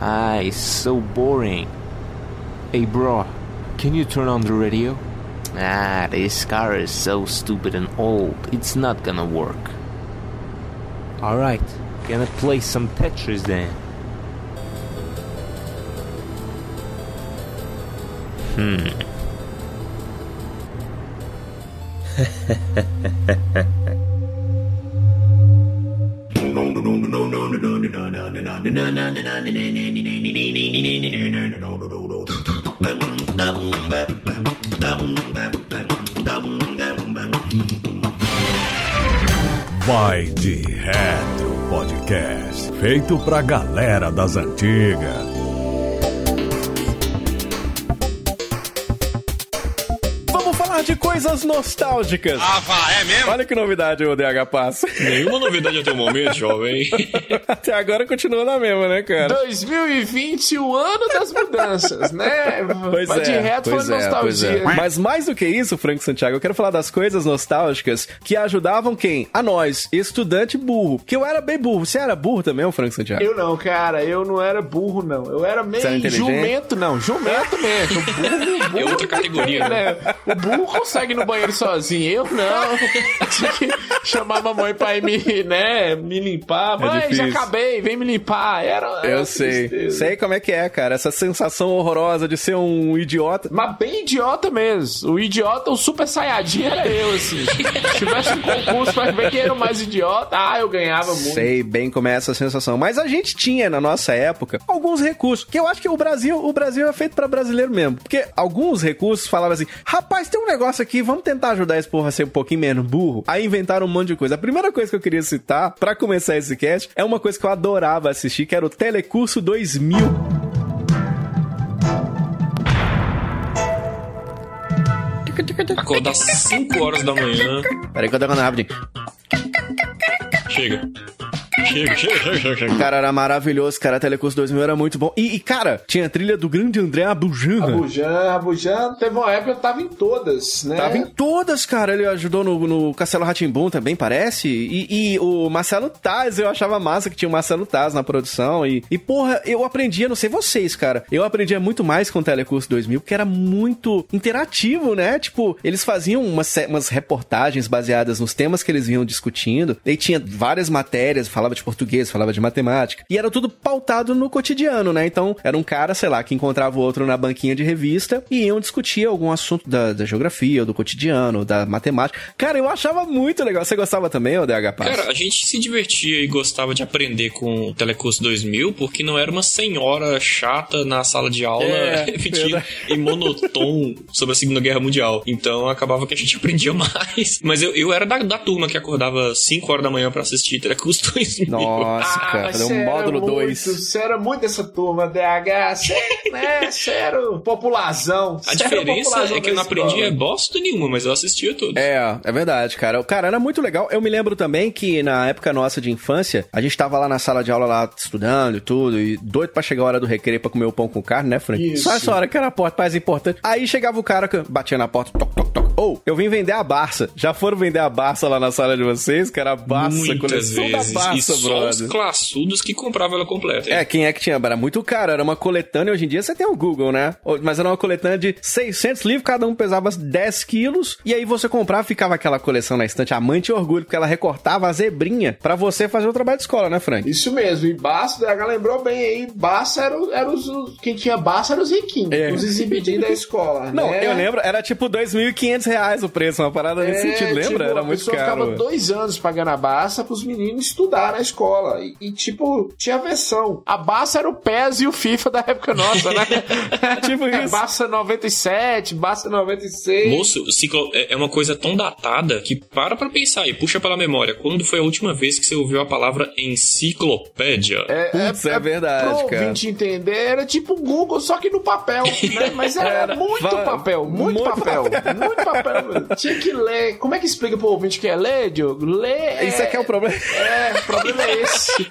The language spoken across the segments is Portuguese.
Ah, it's so boring. Hey, bro, can you turn on the radio? Ah, this car is so stupid and old, it's not gonna work. Alright, gonna play some Tetris then. Hmm. Vai de Retro Podcast, feito pra galera das antigas. Nostálgicas. Ah, vá, é mesmo? Olha que novidade o DH passa. Nenhuma novidade até o momento, jovem. Até agora continua na mesma, né, cara? 2020, o ano das mudanças, né? Pois Vai de é, reto pois foi é, pois nostalgia. é. Mas mais do que isso, Frank Santiago, eu quero falar das coisas nostálgicas que ajudavam quem? A nós, estudante burro. Porque eu era bem burro. Você era burro também, Frank Santiago? Eu não, cara, eu não era burro, não. Eu era meio era jumento, não. Jumento mesmo. Burro, burro. É outra categoria, né? O burro consegue ir no banheiro sozinho. Eu não. Tinha que chamar a mamãe pra ir me, né, me limpar. Mãe, já É difícil. acabei, vem me limpar. Era, era Eu sei. tristeza. Sei como é que é, cara. Essa sensação horrorosa de ser um idiota. Mas bem idiota mesmo. O idiota, o super saiyajin era eu, assim. Se tivesse um concurso pra ver quem era o mais idiota, ah, eu ganhava muito. Sei bem como é essa sensação. Mas a gente tinha na nossa época alguns recursos. Que eu acho que o Brasil, o Brasil é feito pra brasileiro mesmo. Porque alguns recursos falavam assim: rapaz, tem um negócio aqui, vamos tentar ajudar esse porra a ser um pouquinho menos burro. Aí inventaram um monte de coisa. A primeira coisa que eu queria citar pra começar esse cast é uma coisa que eu adorava assistir, que era o Telecurso 2000. Acordar 5 horas da manhã. Peraí que eu tô falando rapidinho. Chega. Chega, chega, chega, chega. Cara, era maravilhoso, cara. Telecurso 2000 era muito bom. E, e, cara, tinha a trilha do grande André Abujanra. Abujan, Abujan, teve uma época que eu tava em todas, né? Tava em todas, cara. Ele ajudou no, no Castelo Ratimbum também, parece. E, e o Marcelo Taz, eu achava massa que tinha o Marcelo Taz na produção. E, e, porra, eu aprendia, não sei vocês, cara. Eu aprendia muito mais com o Telecurso 2000, porque era muito interativo, né? Tipo, eles faziam umas, umas reportagens baseadas nos temas que eles vinham discutindo. E tinha várias matérias, falava de português, falava de matemática. E era tudo pautado no cotidiano, né? Então, era um cara, sei lá, que encontrava o outro na banquinha de revista e iam discutir algum assunto da, da geografia, do cotidiano, da matemática. Cara, eu achava muito legal. Você gostava também, ô DH Paz? Cara, a gente se divertia e gostava de aprender com o Telecurso 2000 porque não era uma senhora chata na sala de aula É, repetindo verdade. em monotom sobre a Segunda Guerra Mundial. Então acabava que a gente aprendia mais. Mas eu, eu era da, da turma que acordava 5 horas da manhã pra assistir Telecurso 2000. Nossa, cara, Ah, cê um módulo muito, 2. Você era muito dessa turma, DH. Você, né? Você era o populazão. A Cê o diferença populazão é que eu não aprendia escola. bosta nenhuma, mas eu assistia tudo. É, é verdade, cara. Cara, era muito legal. Eu me lembro também que na época nossa de infância, a gente tava lá na sala de aula lá estudando e tudo, e doido pra chegar a hora do recreio pra comer o pão com carne, né, Frank? Isso. Só essa hora que era a porta mais importante. Aí chegava o cara, que batia na porta, toc, toc, toc. Ou, eu vim vender a Barça. Já foram vender a Barça lá na sala de vocês? Que era a Barça, Muitas coleção vezes. da Barça, e só os classudos que compravam ela completa. É, quem é que tinha? Era muito caro, era uma coletânea. Hoje em dia você tem o Google, né? Mas era uma coletânea de 600 livros, cada um pesava 10 quilos. E aí você comprava, ficava aquela coleção na estante. A mãe tinha orgulho, porque ela recortava a zebrinha pra você fazer o trabalho de escola, né, Frank? Isso mesmo, e Barça, o DH lembrou bem aí, Barça era, o- era os, os- Quem tinha Barça eram os riquinhos, É. os exibidinhos da escola. Não, né? eu lembro, era tipo 2.500 reais o preço, uma parada nesse É, sentido, lembra? tipo, era a muito pessoa caro. ficava dois anos pagando a Barça pros meninos estudar na escola. E, e, tipo, tinha versão. A Barça era o PES e o FIFA da época nossa, né? Tipo isso. Barça 97, Barça 96. Moço, ciclo é é uma coisa tão datada que para pra pensar e puxa pela memória. Quando foi a última vez que você ouviu a palavra enciclopédia? Putz, é verdade, pro cara. ouvinte entender, era tipo Google, só que no papel, né? Mas era, Era. muito Va- papel, muito, muito papel, muito papel mano. Tinha que ler. Como é que explica pro ouvinte que é ler, Diogo? Ler. Isso aqui é o problema. É, o problema é esse.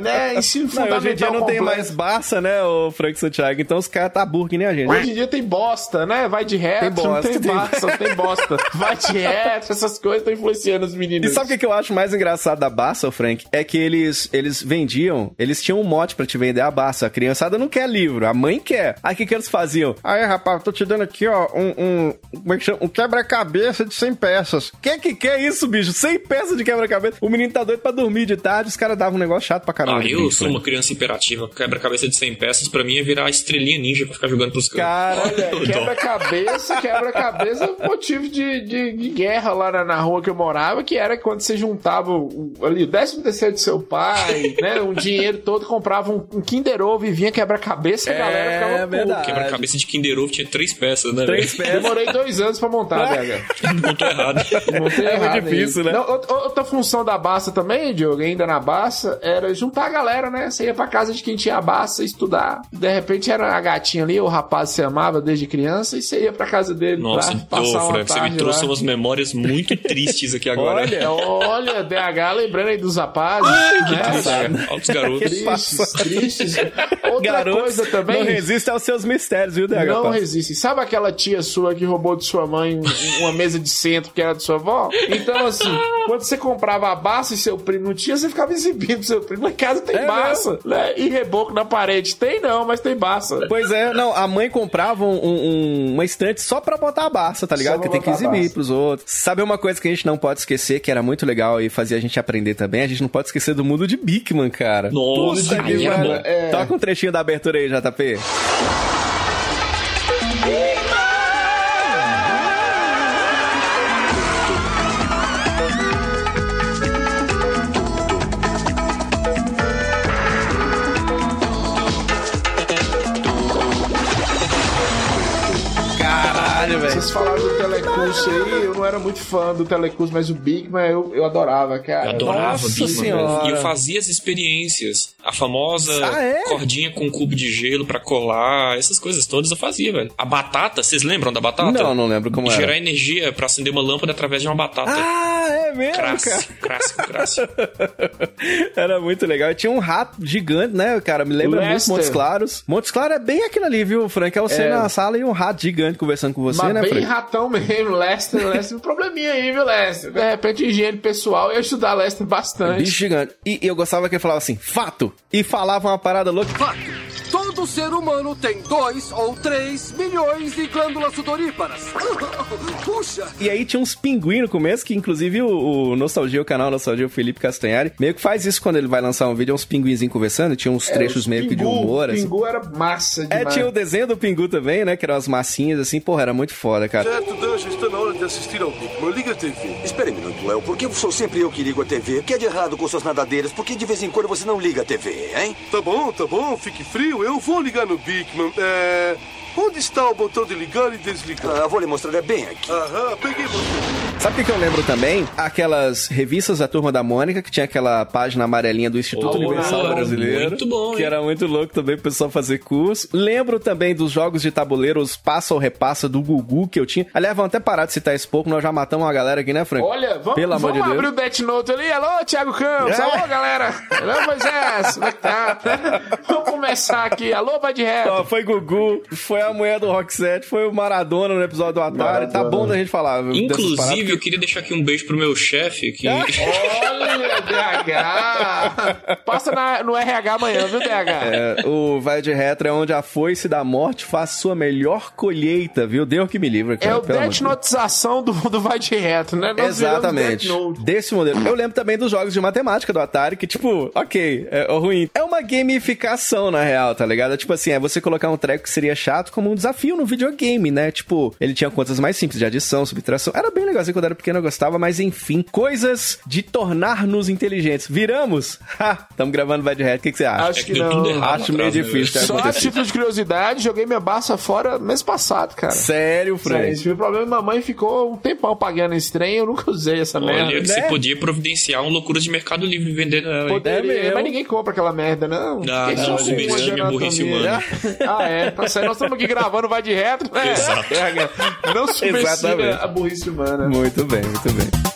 né? Ensino fundamental. hoje em dia não tem completo. mais Barça, né, o Frank Santiago? Então os caras tá burro que nem a gente. Hoje em dia tem bosta, né? Vai de reto, Tem bosta, não tem tem- Barça, tem bosta. Vai de reto, essas coisas estão influenciando os meninos. E sabe o que, eu acho mais engraçado da Barça, Frank? É que eles, eles vendiam, eles tinham um mote pra te vender a Barça. A criançada não quer livro, a mãe quer. Aí o que, que eles faziam? Aí, rapaz, tô te dando aqui, ó, um, um, como é que chama? um quebra-cabeça de 100 peças. Quem que quer isso, bicho? 100 peças de quebra-cabeça. O menino tá doido pra dormir de tarde, os caras davam um negócio chato pra caramba. Ah, de eu brinco, sou Frank. uma criança imperativa. Quebra-cabeça de 100 peças, pra mim é virar estrelinha ninja pra ficar jogando pros caras. Cara, quebra-cabeça, quebra-cabeça é motivo de, de, de guerra lá na, na rua que eu morava, que era quando você juntava o, ali o décimo terceiro do seu pai, né? Um dinheiro todo, comprava um, um Kinder Ovo e vinha quebra-cabeça e a galera ficava É verdade. Quebra-cabeça de Kinder Ovo tinha três peças, né? Três peças. Demorei dois anos pra montar, BH. Montou errado. Montei É errado muito difícil, aí. né? Não, outra- função da Basta também, Diogo, ainda na Basta, era juntar a galera, né? Você ia pra casa de quem tinha a Basta estudar. De repente era a gatinha ali, o rapaz que você amava desde criança, e você ia pra casa dele Nossa, pra passar uma Frank, você me trouxe lá. umas memórias muito tristes aqui agora. Olha, Olha, DH, lembrando aí dos rapazes. né? Altos garotos. Tristes, tristes. Outra garotos coisa também. não resiste aos seus mistérios, viu, DH? Não resiste. Sabe aquela tia sua que roubou de sua mãe um- uma mesa de centro que era de sua avó? Então, assim, quando você comprava a baça e seu primo não tinha, você ficava exibindo seu primo. Lá em casa tem É baça, né? E reboco na parede. Tem não, mas tem baça. Pois é, não, a mãe comprava um, um- uma estante só pra botar a Barça, tá ligado? Porque tem que exibir pros outros. Sabe uma coisa que a gente não pode esquecer, que era muito legal e fazia a gente aprender também? A gente não pode esquecer do mundo de Bigman, cara. Nossa, Puta que. É. Toca um trechinho da abertura aí, JP. Falaram do Telecurso aí, eu não era muito fã do Telecurso, mas o Bigman eu, eu adorava, cara. Eu adorava Nossa Bigman, Senhora. velho. E eu fazia as experiências. A famosa Ah, é? cordinha com cubo de gelo pra colar, essas coisas todas eu fazia, velho. A batata, vocês lembram da batata? Não, não lembro como Gerar era. energia pra acender uma lâmpada através de uma batata. Ah, é mesmo, cara. Clássico, clássico, clássico. Era muito legal. E tinha um rato gigante, né, cara? Me lembra muito Lester. Montes Claros. Montes Claros é bem aquilo ali, viu, Frank? É você É. na sala e um rato gigante conversando com você, Mas né, bem Frank? ratão mesmo, Lester, Lester, um probleminha aí, viu, Lester? De repente, higiene pessoal, eu ia estudar Lester bastante. Bicho gigante. E, e eu gostava que ele falava assim, fato! E falava uma parada louca. Fato. Todo ser humano tem dois ou três milhões de glândulas sudoríparas. Puxa! E aí tinha uns pinguins no começo, que inclusive o, o Nostalgia, o canal Nostalgia, o Felipe Castanhari, meio que faz isso quando ele vai lançar um vídeo, é uns pinguinzinhos conversando, tinha uns trechos Os meio que de Pingu, humor, assim. Pingu era massa É, demais. tinha o desenho do Pingu também, né? Que eram as massinhas, assim, porra, era muito foda, cara. Certo, já está na assistir ao Bigman. Liga a TV. Espere um minuto, Léo. Por que sou sempre eu que ligo a TV? O que é de errado com suas nadadeiras? Por que de vez em quando você não liga a TV, hein? Tá bom, tá bom, fique frio. Eu vou ligar no Bigman. É. Onde está o botão de ligar e desligar? Ah, vou lhe mostrar, é bem aqui. Aham, peguei você. Sabe o que eu lembro também? Aquelas revistas da Turma da Mônica, que tinha aquela página amarelinha do Instituto Oh, Universal Brasileiro. muito bom, Que hein? era muito louco também pro pessoal fazer curso. Lembro também dos jogos de tabuleiro, os passa ou repassa do Gugu que eu tinha. Aliás, vamos até parar de citar esse pouco, nós já matamos uma galera aqui, né, Frank? Olha, vamos, Pelo amor vamos de Deus. abrir o Death Note ali. Alô, Thiago Campos. É. Alô, galera. Alô, Moisés. Como é que tá? vamos começar aqui. Alô, vai de reto. Ó, foi Gugu, foi a mulher do Rock 7, foi o Maradona no episódio do Atari. Tá bom da gente falar. viu, dessas paradas, Inclusive, eu queria deixar aqui um beijo pro meu chefe, que... Olha, DH. Passa na- no RH amanhã, viu, DH? É, o Vai de Retro é onde a foice da morte faz sua melhor colheita, viu? Deus que me livre, É cara. o pelo amor Death de Deus. Notização do, do Vai de Reto, né? Nós Exatamente. Desse modelo. Eu lembro também dos jogos de matemática do Atari, que, tipo, ok, é, é ruim. É uma gamificação, na real, tá ligado? É Tipo assim, é você colocar um treco que seria chato como um desafio no videogame, né? Tipo, ele tinha contas mais simples de adição, subtração. Era bem legalzinho quando era pequeno eu gostava, mas enfim. Coisas de tornar-nos inteligentes. Viramos? Ha! Tamo gravando Bad Hat, o que, que você acha? Acho É que que não. Acho meio né, difícil? Só a título de curiosidade, joguei minha Barça fora mês passado, cara. Sério, Sério, Frank? tive problema e mamãe ficou um tempão pagando esse trem, eu nunca usei essa Olha, merda. você né? podia providenciar um loucura de Mercado Livre vendendo ela. Poderia, É mesmo. mas ninguém compra aquela merda, não. Não, Quem não, só às fuma vezes de é burrice anatomia. Ah, é. Tá certo. Nós estamos aqui gravando, vai de reto. né? Exato. É, Não subestima Exatamente. a burrice humana. Muito bem, muito bem.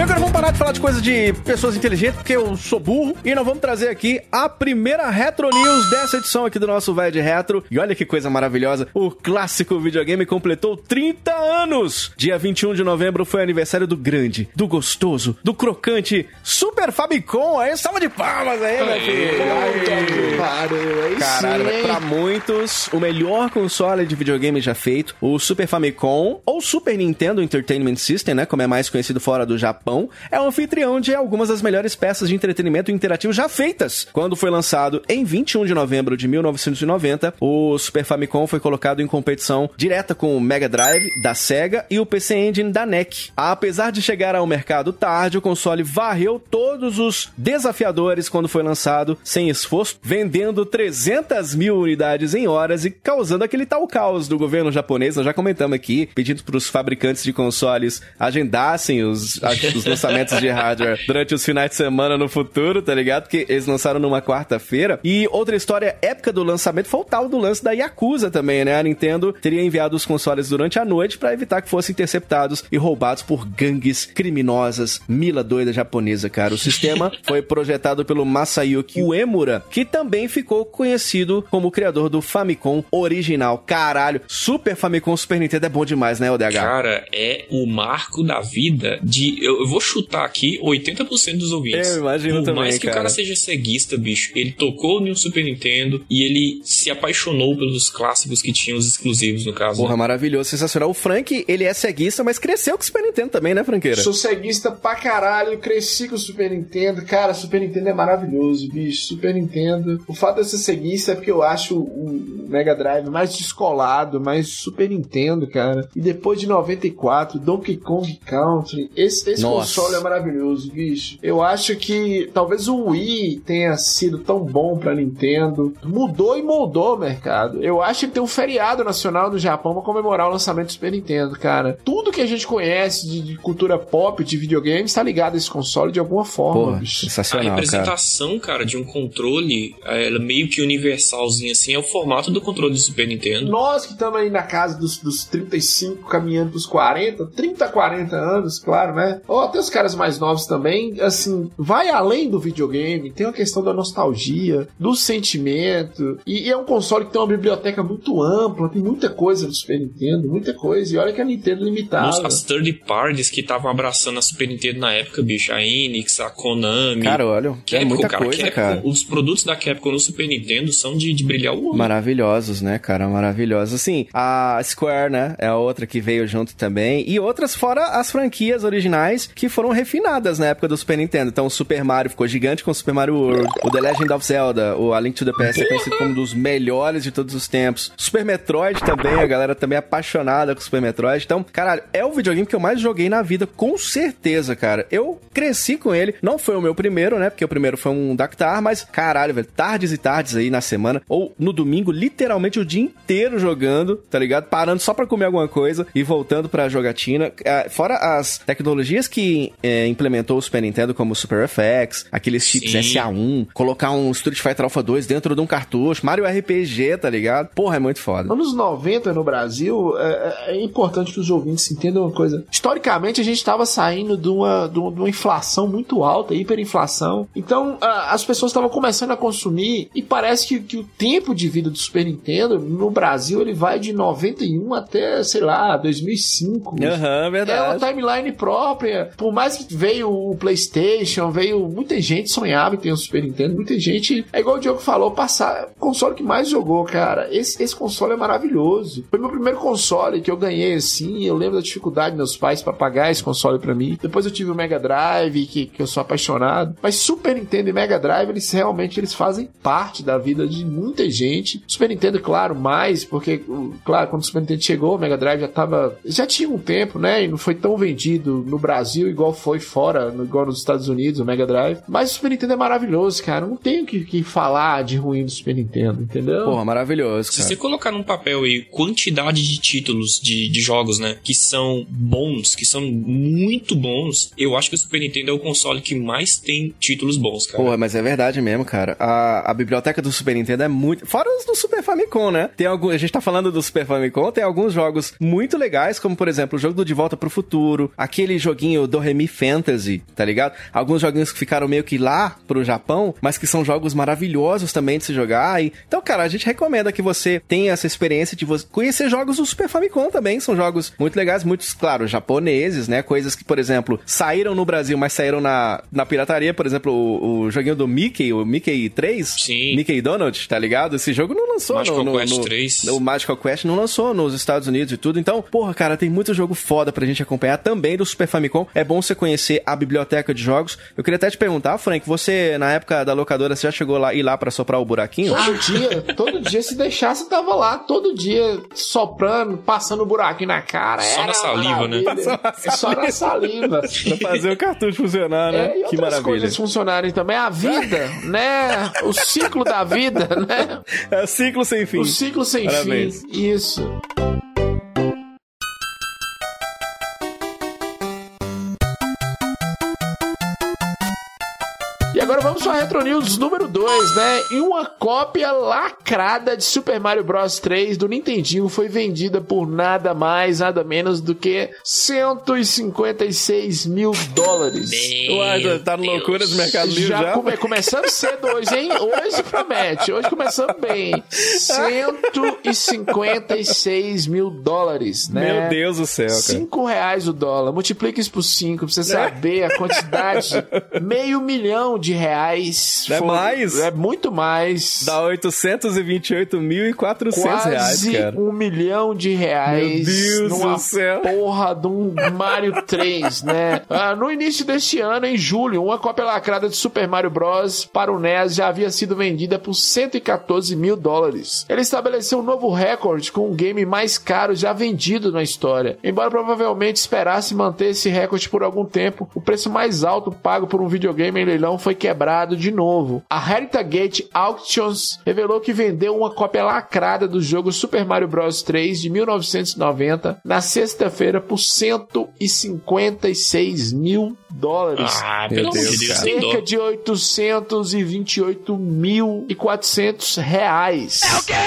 E agora vamos parar de falar de coisa de pessoas inteligentes, porque eu sou burro, e nós vamos trazer aqui a primeira Retro News dessa edição aqui do nosso Vai de Retro. E olha que coisa maravilhosa, o clássico videogame completou 30 anos! Dia 21 de novembro foi aniversário do grande, do gostoso, do crocante Super Famicom. Aí, salva de palmas aí, meu filho! Pariu, aí Caralho, sim, pra muitos, o melhor console de videogame já feito, o Super Famicom, ou Super Nintendo Entertainment System, né, como é mais conhecido fora do Japão, é o anfitrião de algumas das melhores peças de entretenimento interativo já feitas. Quando foi lançado em 21 de novembro de 1990, o Super Famicom foi colocado em competição direta com o Mega Drive da Sega e o PC Engine da NEC. Apesar de chegar ao mercado tarde, o console varreu todos os desafiadores quando foi lançado, sem esforço, vendendo 300 mil unidades em horas e causando aquele tal caos do governo japonês. Nós já comentamos aqui, pedindo para os fabricantes de consoles agendassem os, os lançamentos de hardware durante os finais de semana no futuro, tá ligado? Porque eles lançaram numa quarta-feira. E outra história épica do lançamento foi o tal do lance da Yakuza também, né? A Nintendo teria enviado os consoles durante a noite para evitar que fossem interceptados e roubados por gangues criminosas, mila doida japonesa, cara. O sistema foi projetado pelo Masayuki Uemura, que também ficou conhecido como o criador do Famicom original. Caralho, Super Famicom Super Nintendo é bom demais, né, ODH? Cara, é o marco da vida de. Eu, eu vou chutar aqui 80% dos ouvintes. Eu imagino Por também, mais que cara. o cara seja ceguista, bicho, ele tocou no Super Nintendo e ele se apaixonou pelos clássicos que tinham os exclusivos, no caso. Porra, né? maravilhoso, sensacional. O Frank, ele é ceguista, mas cresceu com o Super Nintendo também, né, Franqueira? Sou ceguista pra caralho, cresci com o Super Nintendo. Cara, Super Nintendo é maravilhoso, bicho. Super Nintendo. O fato de eu ser ceguista é porque eu acho o Mega Drive mais descolado, mais Super Nintendo, cara. E depois de 94, Donkey Kong Country. Esse, esse. Console é maravilhoso, bicho. Eu acho que talvez o Wii tenha sido tão bom pra Nintendo. Mudou e moldou o mercado. Eu acho que tem um feriado nacional no Japão pra comemorar o lançamento do Super Nintendo, cara. Tudo que a gente conhece de, de cultura pop, de videogame, está ligado a esse console de alguma forma, Porra, bicho. A sensacional, cara. representação, cara. de um controle, é, ela meio que universalzinha assim, é o formato do controle do Super Nintendo. Nós que estamos aí na casa dos, dos 35, caminhando pros 40, 30, 40 anos, claro, né? Até os caras mais novos também, assim, vai além do videogame, tem uma questão da nostalgia, do sentimento, e, e é um console que tem uma biblioteca muito ampla, tem muita coisa do Super Nintendo, muita coisa, e olha que a Nintendo limitada. Nossa, as third parties que estavam abraçando a Super Nintendo na época, bicho, a Enix, a Konami. Cara, olha, é Capcom, muita cara, coisa, Capcom, cara. Os produtos da Capcom no Super Nintendo são de, de brilhar o olho. Maravilhosos, né, cara? Maravilhosos. Assim, a Square, né? É a outra que veio junto também. E outras fora as franquias originais que foram refinadas na época do Super Nintendo. Então, o Super Mario ficou gigante com o Super Mario World. O The Legend of Zelda, o A Link to the Past é conhecido como um dos melhores de todos os tempos. Super Metroid também, a galera também é apaixonada com Super Metroid. Então, caralho, é o videogame que eu mais joguei na vida, com certeza, cara. Eu cresci com ele. Não foi o meu primeiro, né? Porque o primeiro foi um Dactar, mas caralho, velho, tardes e tardes aí na semana, ou no domingo, literalmente o dia inteiro jogando, tá ligado? Parando só pra comer alguma coisa e voltando pra jogatina. Ah, Fora as tecnologias que eh, implementou o Super Nintendo, como o Super FX, aqueles chips Sim. SA1, colocar um Street Fighter Alpha 2 dentro de um cartucho, Mario RPG, tá ligado? Porra, é muito foda. Anos 90 no Brasil, é, é importante que os ouvintes entendam uma coisa. Historicamente, a gente estava saindo de uma, de uma de uma inflação muito alta, hiperinflação. Então, a- as pessoas estavam começando a consumir e parece que, que o tempo de vida do Super Nintendo no Brasil ele vai de 91 até, sei lá, 2005. Aham, É uma verdade. timeline própria. Por mais que veio o PlayStation, veio. Muita gente sonhava em ter um Super Nintendo, muita gente. É igual o Diogo falou, passar. Console que mais jogou, cara. Esse, esse console é maravilhoso. Foi meu primeiro console que eu ganhei assim. Eu lembro da dificuldade dos meus pais para pagar esse console para mim. Depois eu tive o Mega Drive, que, que eu sou apaixonado. Mas Super Nintendo e Mega Drive, eles realmente eles fazem parte da vida de muita gente. Super Nintendo, claro, mais, porque, claro, quando o Super Nintendo chegou, o Mega Drive já tava. Já tinha um tempo, né? E não foi tão vendido no Brasil igual foi fora, igual nos Estados Unidos, o Mega Drive. Mas o Super Nintendo é maravilhoso, cara. Não tenho que, que falar de ruim do Super Nintendo, entendeu? Porra, maravilhoso, Se cara. você colocar num papel aí quantidade de títulos de, de jogos, né, que são bons, que são muito bons, eu acho que o Super Nintendo é o console que mais tem títulos bons, cara. Porra, mas é verdade mesmo, cara. A, a biblioteca do Super Nintendo é muito. Fora os do Super Famicom, né? Tem algum... A gente tá falando do Super Famicom, tem alguns jogos muito legais, como por exemplo o jogo do De Volta pro Futuro, aquele joguinho do Remi Fantasy, tá ligado? Alguns joguinhos que ficaram meio que lá pro Japão, mas que são jogos maravilhosos também de se jogar. E... Então, cara, a gente recomenda que você tenha essa experiência de você conhecer jogos do Super Famicom também. São jogos muito legais, muitos, claro, japoneses, né? Coisas que, por exemplo, saíram no Brasil, mas saíram na, na pirataria. Por exemplo, o, o joguinho do Mickey, o Mickey 3. Sim. Mickey Donald, tá ligado? Esse jogo não lançou Magical no, no, Quest no- 3. O Magical Quest não lançou nos Estados Unidos e tudo. Então, porra, cara, tem muito jogo foda pra gente acompanhar também do Super Famicom. É bom você conhecer a biblioteca de jogos. Eu queria até te perguntar, Frank, você, na época da locadora, você já chegou lá ir lá pra soprar o buraquinho? Todo dia, todo dia, se deixasse, tava lá, todo dia, soprando, passando um buraquinho na cara. Só na saliva, né? É Só na saliva. pra fazer o cartucho funcionar, né? É, e que outras maravilha. coisas funcionarem também. A vida, né? O ciclo da vida, né? É ciclo sem fim. O ciclo sem Parabéns. fim. Isso. Vamos para Retro News número 2, né? E uma cópia lacrada de Super Mario Bros 3 do Nintendinho foi vendida por nada mais, nada menos do que 156 mil dólares. Uai, tá no loucuras do Mercado Livre já? Já come- começando cedo hoje, hein? Hoje promete. Hoje começando bem. 156 mil dólares, né? Meu Deus do céu, cara. 5 reais o dólar. Multiplica isso por 5 pra você saber a quantidade. Meio milhão de reais. É mais? É muito mais. Dá 828.400 reais, Quase cara. um milhão de reais Meu Deus do céu. porra de um Mario 3, né? Ah, no início deste ano, em julho, uma cópia lacrada de Super Mario Bros. para o NES já havia sido vendida por 114 mil dólares. Ele estabeleceu um novo recorde com o game mais caro já vendido na história. Embora provavelmente esperasse manter esse recorde por algum tempo, o preço mais alto pago por um videogame em leilão foi quebrado de novo. A Heritagate Auctions revelou que vendeu uma cópia lacrada do jogo Super Mario Bros 3 de 1990 na sexta-feira por 156 mil dólares. Ah, Meu pelo amor Deus, de Deus, cara. tem dó. Cerca de 828.400 reais.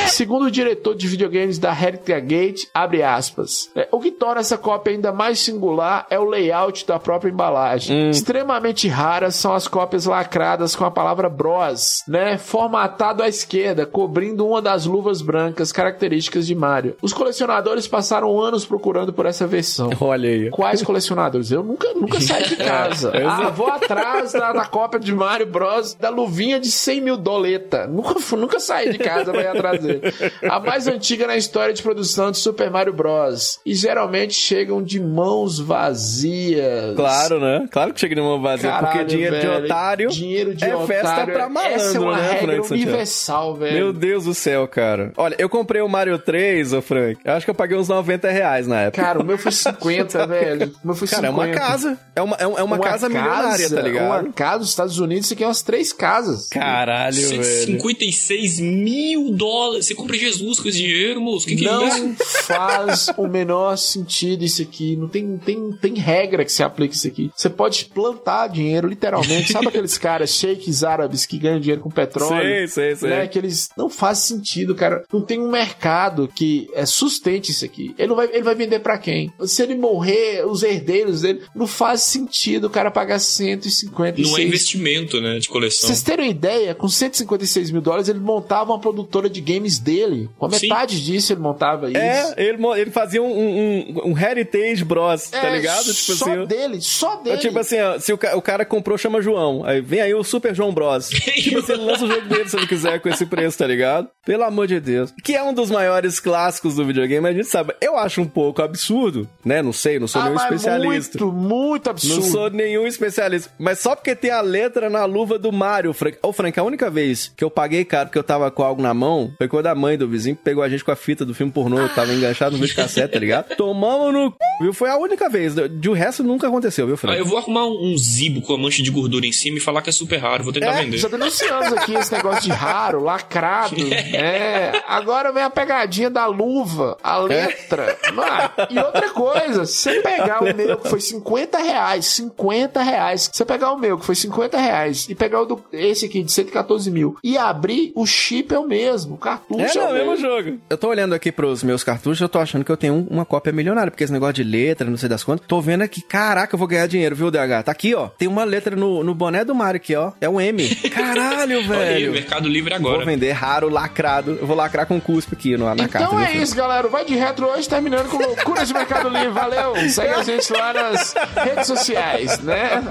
Segundo o diretor de videogames da Heritagate, abre aspas. é, o que torna essa cópia ainda mais singular é o layout da própria embalagem. Extremamente raras são as cópias lacradas com a palavra Bros, né? Formatado à esquerda, cobrindo uma das luvas brancas características de Mario. Os colecionadores passaram anos procurando por essa versão. Olha aí. Quais colecionadores? Eu nunca, nunca saí de casa. ah, vou atrás da, da cópia de Mario Bros. da luvinha de 100 mil doleta. Nunca, nunca saí de casa pra ir atrás dele. A mais antiga na história de produção de Super Mario Bros. E geralmente chegam de mãos vazias. Claro, né? Claro que chega numa vazia, Caralho, porque dinheiro de velho. otário Dinheiro de é otário. festa pra malandro, Essa é uma né, regra Frank Santiago? universal, velho. Meu Deus do céu, cara. Olha, eu comprei o Mario 3, ô Frank. Eu acho que eu paguei uns 90 reais na época. Cara, o meu foi 50, velho. O meu foi Cara, 50. é uma casa. É uma, é uma, é uma casa milionária, tá ligado? Uma casa dos Estados Unidos, isso aqui é umas três casas. Caralho, velho. 156 mil dólares. Você compra Jesus com esse dinheiro, moço? Que que é isso? não faz o menor sentido isso aqui. Não tem, tem, tem regra que se aplique isso aqui. Você pode plantar dinheiro, literalmente. Sabe aqueles caras sheiks árabes que ganham dinheiro com petróleo? Sei, sei, sei. Né? Que eles não faz sentido, cara. Não tem um mercado que é, sustente isso aqui. Ele, não vai, ele vai vender pra quem? Se ele morrer, os herdeiros dele, não faz sentido o cara pagar 156 Não é investimento, né, de Pra coleção. vocês terem uma ideia, com 156 mil dólares ele montava uma produtora de games dele. Com a Sim. metade disso ele montava isso. É, ele, ele fazia um, um, um Heritage Bros, tá É, ligado? Tipo só assim. dele, só É dele. tipo assim, ó, se o, o cara comprou, chama João. Aí vem aí o Super João Bros. tipo ele lança o jogo dele se ele quiser com esse preço, tá ligado? Pelo amor de Deus. Que é um dos maiores clássicos do videogame, a gente sabe. Eu acho um pouco absurdo, né? Não sei, não sou ah, nenhum mas especialista. muito, muito absurdo. Não sou nenhum especialista. Mas só porque tem a letra na luva do Mario, Frank. Ô, Frank, a única vez que eu paguei caro porque eu tava com algo na mão foi quando a mãe do vizinho pegou a gente com a fita do filme pornô. Eu tava enganchado no vídeo cassete, tá ligado? Tomamos no. c***, Viu? Foi a única vez. De o resto nunca aconteceu, viu, Ah, Frank? eu vou arrumar um, um zibo com a mancha de gordura em cima e falar que é super raro. Vou tentar É, vender. já denunciamos aqui esse negócio de raro, lacrado. É. Agora vem a pegadinha da luva, a letra. Mano, e outra coisa, se você pegar o meu que foi 50 reais, 50 reais, se você pegar o meu que foi 50 reais e pegar o do, esse aqui de 114 mil e abrir, o chip é o mesmo, o cartucho É, é, não, o mesmo mesmo. jogo. Eu tô olhando aqui pros meus cartuchos, eu tô achando que eu tenho um- uma cópia milionária, porque esse negócio de letra, não sei das quantas. Tô vendo aqui, caraca, eu vou ganhar dinheiro, viu, DH? Tá aqui, ó. Tem uma letra no, no boné do Mario aqui, ó. É um M. Caralho, Olha aí, velho. Mercado Livre Vou agora. vender raro, lacrado. Eu vou lacrar com cuspe aqui no, na carta. Então é isso, galera. Vai de retro hoje, terminando com loucuras de Mercado Livre. Valeu! Segue a gente lá nas redes sociais, né?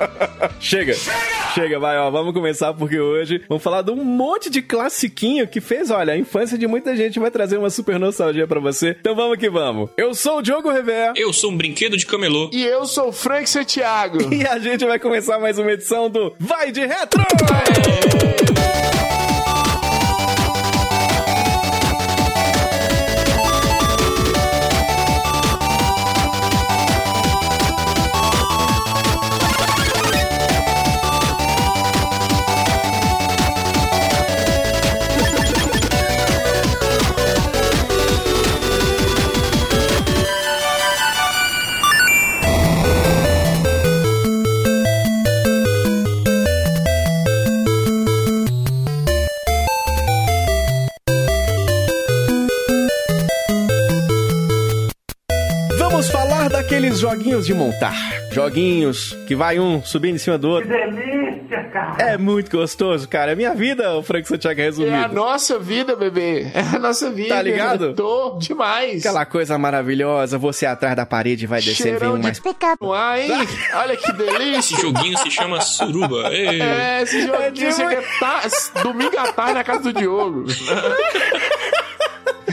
Chega. Chega, vai, ó. Vamos começar porque hoje vamos falar de um monte de classiquinho que fez, olha, a infância de muita gente vai trazer uma super nostalgia pra você. Então vamos que vamos. Eu sou o Diogo Rever. Eu sou um brinquedo de camelô. E eu sou o Frank Santiago. E a gente vai começar mais uma edição do Vai de Retro! Vamos joguinhos de montar. Joguinhos que vai um subindo em cima do outro. Que delícia, cara! É muito gostoso, cara. É minha vida, o Frank Santiago É a resumido. nossa vida, bebê. É a nossa vida. Tá ligado? Eu Tô demais. Aquela coisa maravilhosa, você atrás da parede vai descer, vem Cheirão um mais... no ar, hein? Olha que delícia. Esse joguinho se chama Suruba. Ei. É, esse joguinho tipo- chega tá, domingo à tarde na casa do Diogo.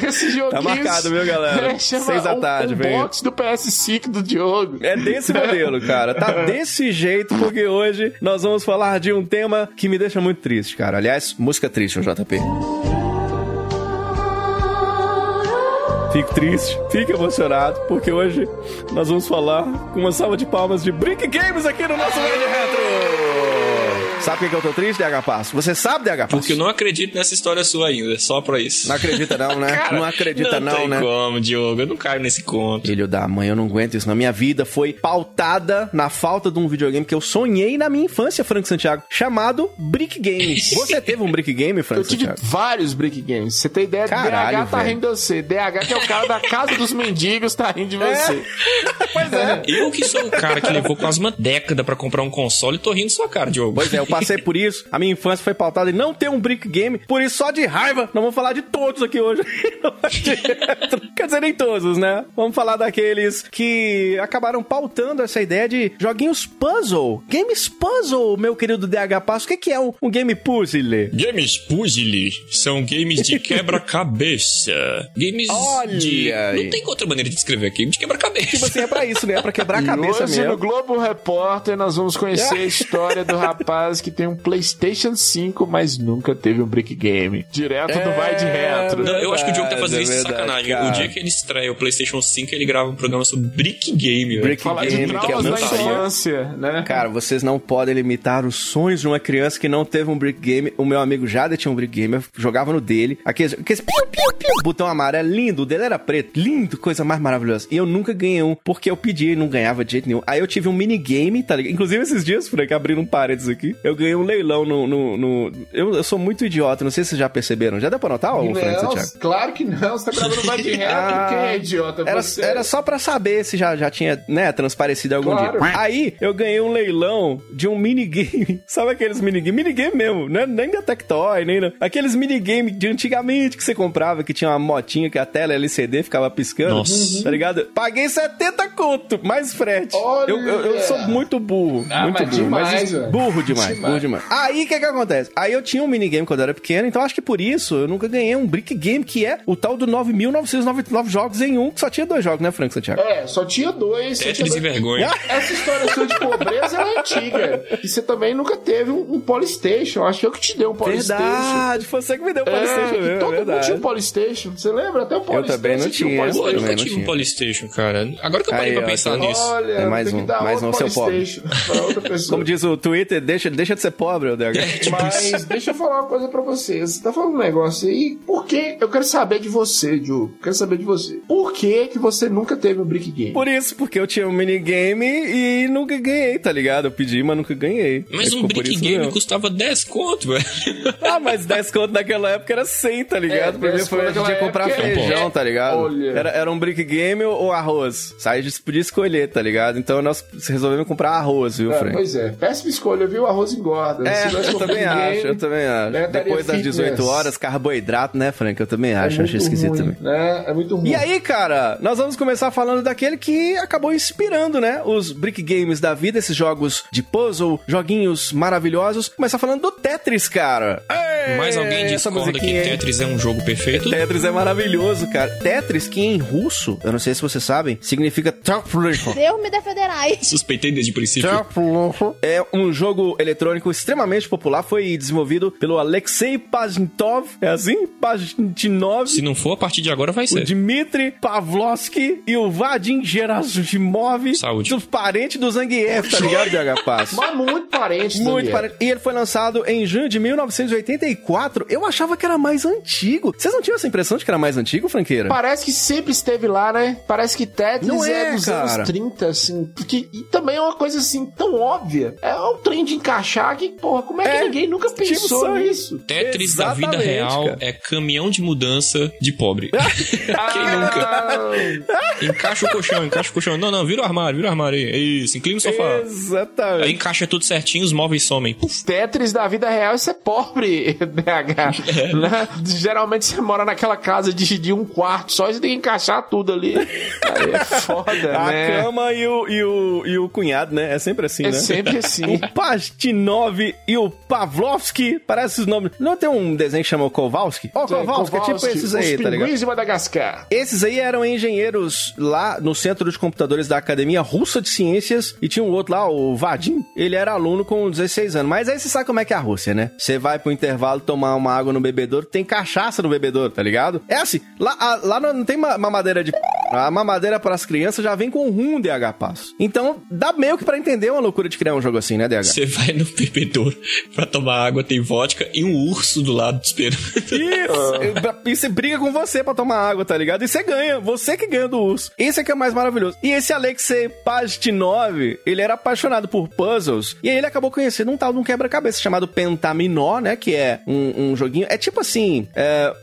Esse. Tá marcado, viu, galera? É, chama Seis da o- tarde, o vem. box do PS5 do Diogo. É desse modelo, cara. Tá desse jeito, porque hoje nós vamos falar de um tema que me deixa muito triste, cara. Aliás, música triste, o JP. Fico triste, fico emocionado, porque hoje nós vamos falar com uma salva de palmas de Brick Games aqui no nosso Red Retro. Sabe por que que eu tô triste, DH Passo? Você sabe, DH Passo? Porque eu não acredito nessa história sua ainda, só pra isso. Não acredita não, né? Cara, não acredita não, tem né? como, Diogo. Eu não caio nesse conto. Filho da mãe, eu não aguento isso. Na minha vida foi pautada na falta de um videogame que eu sonhei na minha infância, Frank Santiago, chamado Brick Games. Você teve um Brick Game, Frank Eu tive Santiago? vários Brick Games. Você tem ideia? Caralho, DH tá velho. rindo de você. DH, que é o cara da casa dos mendigos, tá rindo de você. Pois é. Eu que sou o cara que levou quase uma década pra comprar um console, tô rindo sua cara, Diogo. Pois é, passei por isso. A minha infância foi pautada em não ter um Brick Game. Por isso, só de raiva, nós vamos falar de todos aqui hoje. Quer dizer, nem todos, né? Vamos falar daqueles que acabaram pautando essa ideia de joguinhos puzzle. Games puzzle, meu querido DH Passo. O que que é um, um game puzzle? Games Puzzle são games de quebra-cabeça. Games Olha de. aí. Não tem outra maneira de descrever aqui. De quebra-cabeça. Tipo assim, é pra isso, né? É pra quebrar a cabeça hoje mesmo. no Globo Repórter nós vamos conhecer a história do rapaz que tem um PlayStation 5, mas nunca teve um Brick Game. Direto do Vai de Retro. Não, eu acho que o Diogo tá fazendo É isso de verdade, sacanagem. cara. O dia que ele estreia o PlayStation 5, ele grava um programa sobre Brick Game. Brick Falar de Game, que é infância, né? Cara, vocês não podem limitar os sonhos de uma criança que não teve um brick game. O meu amigo Jada tinha um brick game, eu jogava no dele. Aqueles, aqueles piu, piu, piu, botão amarelo, lindo. O dele era preto, lindo, coisa mais maravilhosa. E eu nunca ganhei ganhei um, porque eu pedi e não ganhava de jeito nenhum. Aí eu tive um minigame, tá ligado? Inclusive esses dias, Frank, abrindo um parênteses aqui, eu ganhei um leilão no... no, no- Eu, eu sou muito idiota, não sei se vocês já perceberam. Já deu pra notar, ô, Não, Santiago? claro que não. Você tá gravando mais de reto. Ah, Quem é idiota? Era, Você. era só pra saber se já, já tinha, né, transparecido algum Claro. dia. Aí, eu ganhei um leilão de um minigame. Sabe aqueles minigame? Minigame mesmo, né? Nem da Tectoy, nem... da- Aqueles minigame de antigamente que você comprava, que tinha uma motinha que a tela LCD ficava piscando. Nossa. Tá ligado? Paguei 70 conto, mais frete. Olha! Eu, eu, eu sou muito burro. Ah, muito mas burro. demais, mas burro demais, Demais. burro demais. Aí, o que que acontece? Aí eu tinha um minigame quando eu era pequeno, então acho que por isso eu nunca ganhei um brick game, que é o tal do 9.999 jogos em um, que só tinha dois jogos, né, Frank Santiago? É, só tinha dois. Tetris e dois. vergonha. Essa história sua de pobreza é antiga. E você também nunca teve um, um Polystation. Acho que eu que te dei um Polystation. Verdade, foi você que me deu o É, Polystation mesmo, é todo mundo verdade. tinha um Polystation. Você lembra? Até o Polystation também não tinha um. Pô, eu nunca tive tinha. um Polystation, cara. Agora que eu parei Aí, pra ó, pensar nisso. Olha, É mais tem um, que dar mais outro um, seu pobre. Polystation pra outra pessoa. Como diz o Twitter, deixa, deixa de ser pobre, o DH. Mas deixa eu falar uma coisa pra você. Você tá falando um negócio aí. Por que? Eu quero saber de você, Diogo. Quero saber de você. Por que que você nunca teve um Brick Game? Por isso, porque eu tinha um minigame e nunca ganhei, tá ligado? Eu pedi, mas nunca ganhei. Mas um brick game mesmo. custava 10 conto, velho. Ah, mas 10 conto naquela época era 100, tá ligado? É, Primeiro 10 foi a gente ia comprar é- feijão, tá ligado? Olha. Era, era um brick game ou arroz. Aí a gente podia escolher, tá ligado? Então nós resolvemos comprar arroz, viu, É, Frank? pois é, péssima escolha, viu? Arroz engorda. É, eu também Brick acho, eu também acho. né, estaria Depois das fitness. 18 horas, carboidrato, né, Frank? Eu também é acho, acho muito esquisito ruim, também. Né? É muito ruim. E aí, cara, nós vamos começar falando daquele que acabou inspirando, né? Os brick games da vida, esses jogos de puzzle, joguinhos maravilhosos. Começar falando do Tetris, cara. Ei, Mas alguém discorda que. Tetris é um jogo perfeito? Tetris é maravilhoso, cara. Tetris, que em russo, eu não sei se vocês sabem, significa Tetris. Deus me defenderai. Suspeitei desde o princípio. É um jogo eletrônico extremamente popular, foi desenvolvido pelo Alexei Pajitnov, é assim? Pajitnov. Se não for, a partir de agora vai O ser. Dmitry Pavlovsky e o Vadim Gerasimov. Saúde. Dos parentes do Zangief, tá ligado, DH Passo? Mas muito parente, Muito parente. E ele foi lançado em junho de 1984. Eu achava que era mais antigo. Vocês não tinham essa impressão de que era mais antigo, Franqueira? Parece que sempre esteve lá, né? Parece que Tetris Não é, é, dos cara. anos 30, assim. Porque, e também é uma coisa assim tão óbvia. É um trem de encaixar que, porra, como é que É, ninguém nunca pensou isso aí. nisso? Tetris da vida Exatamente, real cara. é caminhão de mudança de pobre. Quem Ah, nunca? Encaixa o colchão, encaixa o colchão. Não, não, vira o armário, vira o armário aí. Isso, inclina o sofá. Aí Exatamente. encaixa tudo certinho, os móveis somem. Puf. Tetris da vida real é ser pobre, DH. É. Né? Geralmente você mora naquela casa de, de um quarto só e você tem que encaixar tudo ali. Aí é foda, A né? cama e o, e, o, e o cunhado, né? É sempre assim, É né? sempre assim. O Pastinov e o Pavlovsky, parece os nomes. Não tem um desenho que chama Kowalski? Ó, Kowalski, é tipo esses aí, tá ligado? de Madagascar. Esses aí eram engenheiros lá no Centro de Computadores da Academia Russa de Ciências e tinha um outro lá, o Vadim. Ele era aluno com 16 anos. Mas aí você sabe como é que é a Rússia, né? Você vai pro intervalo tomar uma água no bebedouro, tem cachaça no bebedouro, tá ligado? É assim, lá, a- lá não, tem ma- mamadeira de p. A mamadeira para as crianças já vem com rum DH passo. Então, dá meio que pra entender uma loucura de criar um jogo assim, né, DH? Você vai no bebedouro pra tomar água, tem vodka e um urso do lado esperando. Isso! E você briga com você pra tomar água, tá ligado? E você ganha. Você que ganha do urso. Esse é que é o mais maravilhoso. E esse Alexei Pajtinov, ele era apaixonado por puzzles. E aí ele acabou conhecendo um tal de um quebra-cabeça chamado Pentaminó, né? Que é um, um joguinho. É tipo assim: é,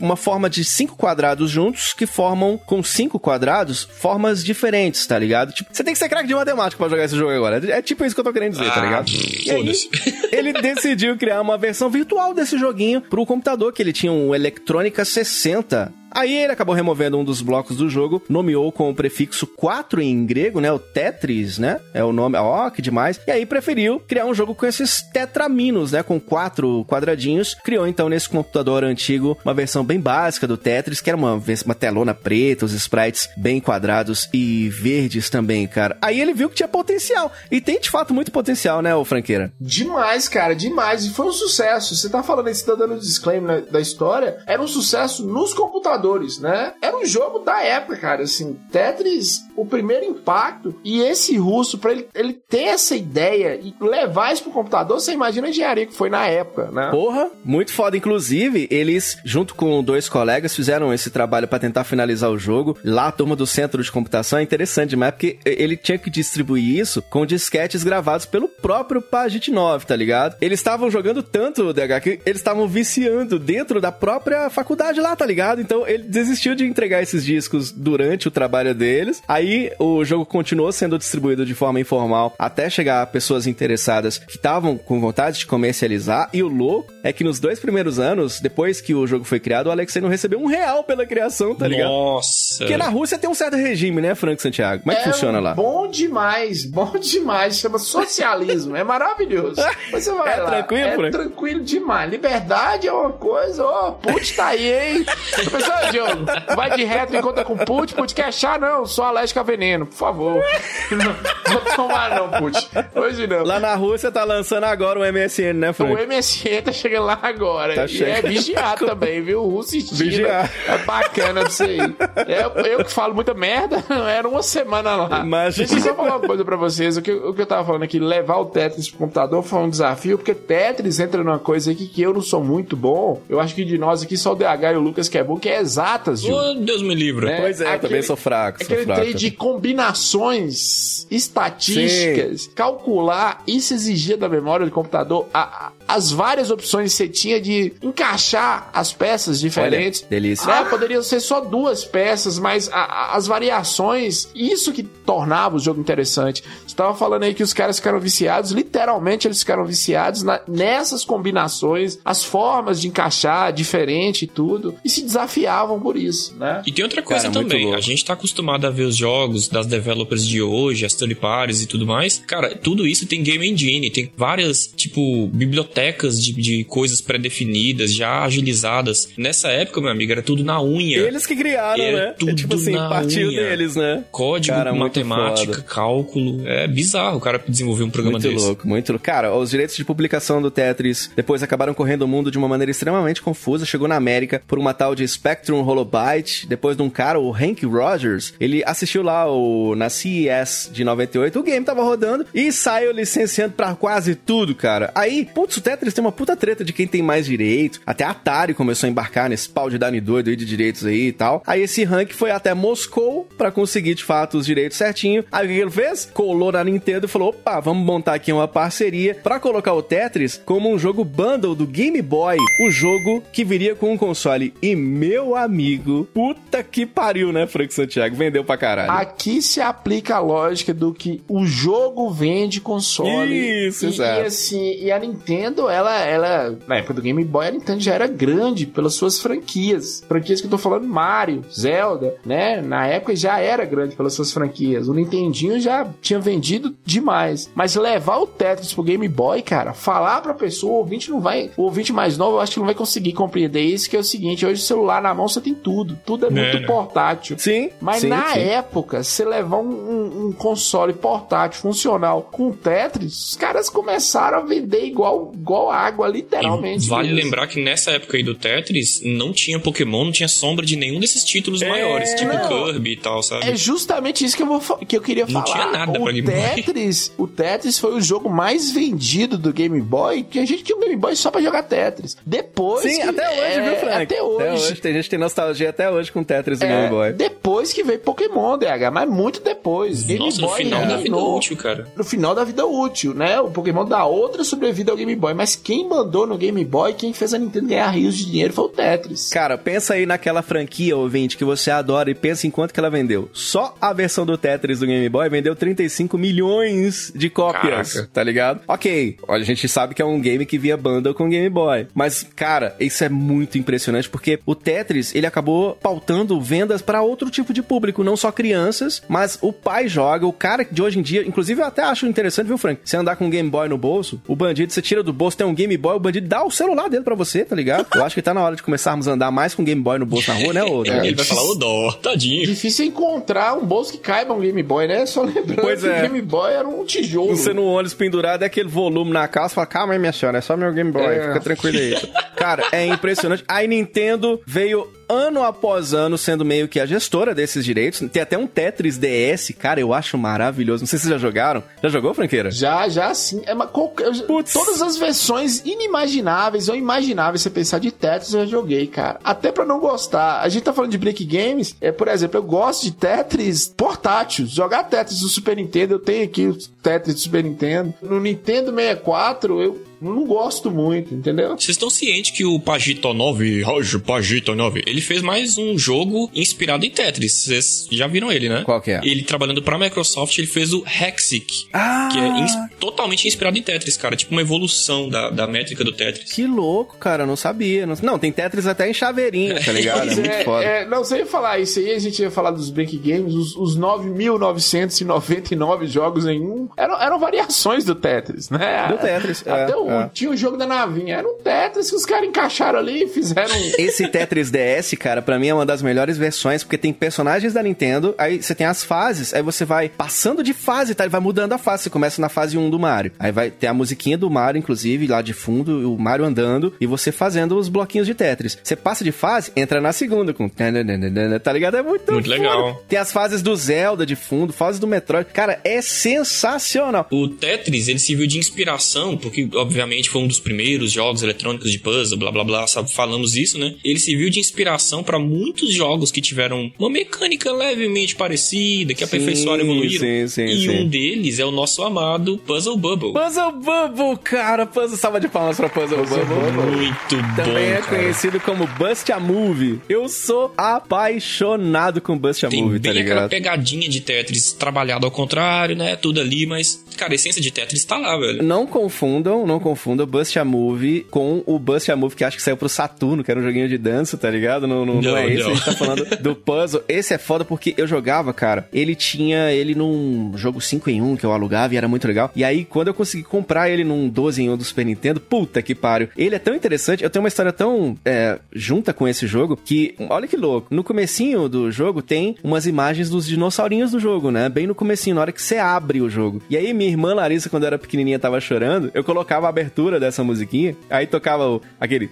uma forma de cinco quadrados juntos que formam com cinco quadrados formas diferentes, tá ligado? Tipo, você tem que ser craque de matemática pra jogar esse jogo agora. É tipo isso que eu tô querendo dizer, tá Ah, ligado? pff, E aí, ele decidiu criar uma versão virtual desse joguinho pro computador, que ele tinha um Electronica 60. Aí ele acabou removendo um dos blocos do jogo, nomeou com o prefixo 4 em grego, né? O Tetris, né? É o nome. Ó, que demais. E aí preferiu criar um jogo com esses tetraminos, né? Com quatro quadradinhos. Criou então nesse computador antigo uma versão bem básica do Tetris, que era uma, uma telona preta, os sprites bem quadrados e verdes também, cara. Aí ele viu que tinha potencial. E tem de fato muito potencial, né, ô Franqueira? Demais, cara, demais. E foi um sucesso. Você tá falando aí, você tá dando disclaimer na- da história. Era um sucesso nos computadores, né? Era um jogo da época, cara. Assim, Tetris o primeiro impacto. E esse russo, pra ele, ele ter essa ideia e levar isso pro computador, você imagina a engenharia que foi na época, né? Porra, muito foda. Inclusive, eles, junto com dois colegas, fizeram esse trabalho pra tentar finalizar o jogo. Lá, a turma do centro de computação é interessante demais, porque ele tinha que distribuir isso com disquetes gravados pelo próprio Pagit 9, tá ligado? Eles estavam jogando tanto o DH que eles estavam viciando dentro da própria faculdade lá, tá ligado? Então ele desistiu de entregar esses discos durante o trabalho deles. Aí o jogo continuou sendo distribuído de forma informal até chegar a pessoas interessadas que estavam com vontade de comercializar. E o louco é que nos dois primeiros anos, depois que o jogo foi criado, o Alexei não recebeu um real pela criação, tá ligado? Nossa. Porque na Rússia tem um certo regime, né, Franco Santiago? Como é que funciona lá? Bom demais, bom demais. Chama socialismo. é maravilhoso. Você vai É lá. tranquilo, É Frank? tranquilo demais. Liberdade é uma coisa, ó. Put tá aí, hein? Pessoal, Diogo, vai de reto, encontra com Put. Put quer achar, não. Sou alérgico a veneno, por favor. Não vou tomar, não, Put. Hoje não. Lá na Rússia tá lançando agora o MSN, né, O Franco? MSN tá chegando lá agora. Tá e chegando. é vigiado também, viu? O Russo e China. Vigiar. É bacana disso aí. É, eu que falo muita merda, era uma semana lá. Imagina. Deixa eu só falar uma coisa pra vocês. O que, o que eu tava falando aqui, levar o Tetris pro computador foi um desafio, porque Tetris entra numa coisa aqui que eu não sou muito bom. Eu acho que de nós aqui só o DH e o Lucas que é bom, que é exatas, Ju. Oh, Deus me livre. Né? Pois é, Aquele- também sou fraco, sou Aquele fraco. trade de combinações estatísticas, calcular, isso exigia da memória do computador a- as várias opções que você tinha de encaixar as peças diferentes. Olha, delícia. Né? Poderiam ser só duas peças, mas a- a- as variações, isso que tornava o jogo interessante. Você tava falando aí que os caras ficaram viciados, literalmente eles ficaram viciados na- nessas combinações, as formas de encaixar diferente e tudo, e se desafiavam por isso, né? E tem outra coisa Cara, também, a gente tá acostumado a ver os jogos das developers de hoje, as third parties e tudo mais. Cara, tudo isso tem game engine, tem várias, tipo, bibliotecas de, de coisas pré-definidas, já agilizadas. Nessa época, meu amigo, era tudo na unha. Eles que criaram, Era né? É tudo tipo assim, na partiu unha. deles, né? Código, Cara, muito matemática, cálculo. É bizarro o cara desenvolver um programa Muito desse. louco, muito louco. Cara, os direitos de publicação do Tetris depois acabaram correndo o mundo de uma maneira extremamente confusa. Chegou na América por uma tal de Spectrum Holobyte. Depois de um cara, o Hank Rogers, ele assistiu lá o, na CES de 98. O game tava rodando e saiu licenciando pra quase tudo, cara. Aí, putz, o Tetris tem uma puta treta de quem tem mais direito. Até a Atari começou a embarcar nesse pau de Dani doido aí de direitos aí e tal. Aí esse Hank foi até Moscou pra conseguir de fato os direitos certinho. Aí o que ele fez? Colou na Nintendo e falou: opa, vamos montar aqui uma parceria pra colocar o Tetris como um jogo bundle do Game Boy. O jogo que viria com um console. E meu amigo, puta que pariu, né, Frank Santiago? Vendeu pra caralho. Aqui se aplica a lógica do que o jogo vende console. Isso, e, exato. e assim, e a Nintendo, ela, ela, na época do Game Boy, a Nintendo já era grande pelas suas franquias. Franquias que eu tô falando, Mario, Zelda, né? Na época já era grande pelas suas franquias. O Nintendinho já tinha vendido demais. Mas levar o Tetris pro Game Boy, cara, falar pra pessoa, o ouvinte não vai, o ouvinte mais novo, eu acho que não vai conseguir compreender isso, que é o seguinte, hoje o celular na mão você tem tudo. Tudo é muito né? portátil. Sim, Mas sim, na sim. época, você levar um, um- um console portátil funcional com Tetris, os caras começaram a vender igual, igual água, literalmente. E vale mesmo. lembrar que nessa época aí do Tetris, não tinha Pokémon, não tinha sombra de nenhum desses títulos maiores, tipo não. Kirby e tal, sabe? É justamente isso que eu, vou, que eu queria Não falar. tinha nada o pra Game Boy. Tetris, o Tetris foi o jogo mais vendido do Game Boy, que a gente tinha um Game Boy só pra jogar Tetris. Depois Sim, que- até hoje, é, viu, Frank? Até hoje. Tem gente que tem nostalgia até hoje com Tetris e É, Game Boy. Depois que veio Pokémon, DH, mas muito depois. Game Nossa, no Boy final da vida útil, cara. no final da vida útil, né? O Pokémon dá outra sobrevida ao Game Boy. Mas quem mandou no Game Boy, quem fez a Nintendo ganhar rios de dinheiro foi o Tetris. Cara, pensa aí naquela franquia, ouvinte, que você adora e pensa em quanto que ela vendeu. Só a versão do Tetris do Game Boy vendeu 35 milhões de cópias, Caraca. tá ligado? Ok, olha, a gente sabe que é um game que via bundle com Game Boy. Mas, cara, isso é muito impressionante porque o Tetris, ele acabou pautando vendas para outro tipo de público, não só crianças, mas o pai joga, o cara de hoje em dia, inclusive eu até acho interessante, viu, Frank? Você andar com um Game Boy no bolso, o bandido, você tira do bolso, tem um Game Boy, o bandido dá o celular dele pra você, tá ligado? Eu acho que tá na hora de começarmos a andar mais com Game Boy no bolso na rua, né, ô? Ele vai falar o dó, tadinho. Difícil encontrar um bolso que caiba um Game Boy, né? Só lembrando Pois que é. o Game Boy era um tijolo. Você no ônibus pendurado é aquele volume na calça, fala, calma aí, minha senhora, é só meu Game Boy, É. fica tranquilo aí. Cara, é impressionante. Aí Nintendo veio ano após ano sendo meio que a gestora desses direitos. Tem até um Tetris DS, cara, eu acho maravilhoso. Não sei se vocês já jogaram. Já jogou, Franqueira? Já, já sim. É, mas qualquer- todas as versões inimagináveis ou imagináveis, você pensar de Tetris, eu já joguei, cara. Até pra não gostar. A gente tá falando de Break Games, é, por exemplo, eu gosto de Tetris portátil. Jogar Tetris do Super Nintendo, eu tenho aqui o Tetris do Super Nintendo. No Nintendo 64, eu não gosto muito, entendeu? Vocês estão cientes que o Pagito 9, Roger Pagito 9, ele fez mais um jogo inspirado em Tetris. Vocês já viram ele, né? Qual que é? Ele trabalhando pra Microsoft, ele fez o Hexic, Ah! que é ins- totalmente inspirado em Tetris, cara. Tipo uma evolução da, da métrica do Tetris. Que louco, cara, eu não sabia. Não, não, tem Tetris até em chaveirinho, tá ligado? É Pois muito foda. é, não, você ia falar isso aí, a gente ia falar dos Break Games, os, os 9.999 jogos em um, eram, eram variações do Tetris, né? Do Tetris, Até é, o, é. tinha o jogo da navinha, era um Tetris que os caras encaixaram ali e fizeram... Esse Tetris DS, cara, pra mim é uma das melhores versões, porque tem personagens da Nintendo, aí você tem as fases, aí você vai passando de fase, tá? Ele vai mudando a fase. Você começa na fase 1 do Mario. Aí vai ter a musiquinha do Mario, inclusive, lá de fundo, o Mario andando, e você fazendo os bloquinhos de Tetris. Você passa de fase, entra na segunda com. Tá ligado? É muito, Muito foda. legal. Tem as fases do Zelda de fundo, fases do Metroid. Cara, é sensacional. O Tetris, ele serviu de inspiração, porque, obviamente, foi um dos primeiros jogos eletrônicos de puzzle, blá blá blá, sabe, falamos isso, né? Ele serviu de inspiração pra muitos jogos que tiveram uma mecânica levemente parecida, que aperfeiçoaram e evoluíram. sim, sim, e sim. um deles é o nosso amado Puzzle Bubble. Puzzle Bubble, cara. Puzzle, salva de palmas pra Puzzle, Bubble. Muito bom, Também é cara. conhecido como Bust a Movie. Eu sou apaixonado com Bust a Tem bem tá aquela ligado? pegadinha de Tetris trabalhado ao contrário, né? Tudo ali, mas, cara, a essência de Tetris tá lá, velho. Não confundam, não confundam Bust a Movie com o Bust a Movie que acho que saiu pro Saturno, que era um joguinho de dança, tá ligado? Não, não, não Não, é esse, não. a gente tá falando do puzzle. Esse é foda porque eu jogava, cara, ele tinha ele num jogo 5 em 1 que eu alugava e era muito legal. E aí, quando eu consegui comprar ele num 12 em 1 do Super Nintendo, puta que pariu. Ele é tão interessante, eu tenho uma história tão é, junta com esse jogo que, olha que louco, no comecinho do jogo tem umas imagens dos dinossaurinhos do jogo, né? Bem no comecinho, na hora que você abre o jogo. E aí minha irmã Larissa, quando era pequenininha, tava chorando, eu colocava a abertura dessa musiquinha, aí tocava o, aquele...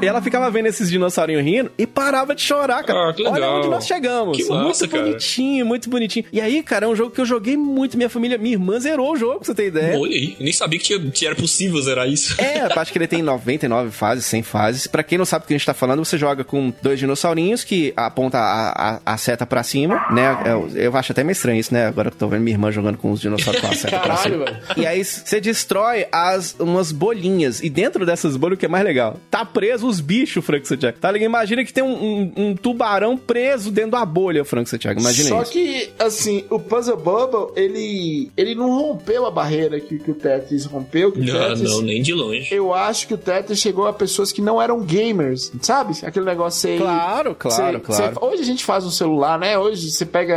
E ela ficava vendo esses dinossaurinhos rindo e parava de chorar, cara. Ah, que Olha legal. onde nós chegamos. Que massa, muito cara. bonitinho, muito bonitinho. E aí, cara, é um jogo que eu joguei muito. Minha família, minha irmã zerou o jogo, pra você ter ideia. Olha aí, eu nem sabia que, tinha- que era possível zerar isso. É, acho que ele tem 99 fases, 100 fases. Pra quem não sabe o que a gente tá falando, você joga com dois dinossaurinhos que aponta a, a, a seta pra cima, né? Eu, eu acho até meio estranho isso, né? Agora que eu tô vendo minha irmã jogando com os dinossauros com a seta pra Caralho, cima. velho. E aí você destrói as, umas bolinhas. E dentro dessas bolhas, o que é mais legal? Tá preso os bichos, Frank Santiago. Tá ligado? Imagina que tem um, um- um tubarão preso dentro da bolha, Frank Santiago. Imagina Só isso. que, assim, o Puzzle Bubble, ele, ele não rompeu a barreira que, que o Tetris rompeu. Não, Tetris, não, nem de longe. Eu acho que o Tetris chegou a pessoas que não eram gamers, sabe? Aquele negócio aí. Claro, claro, Cê- claro. cê- hoje a gente faz um celular, né? Hoje você pega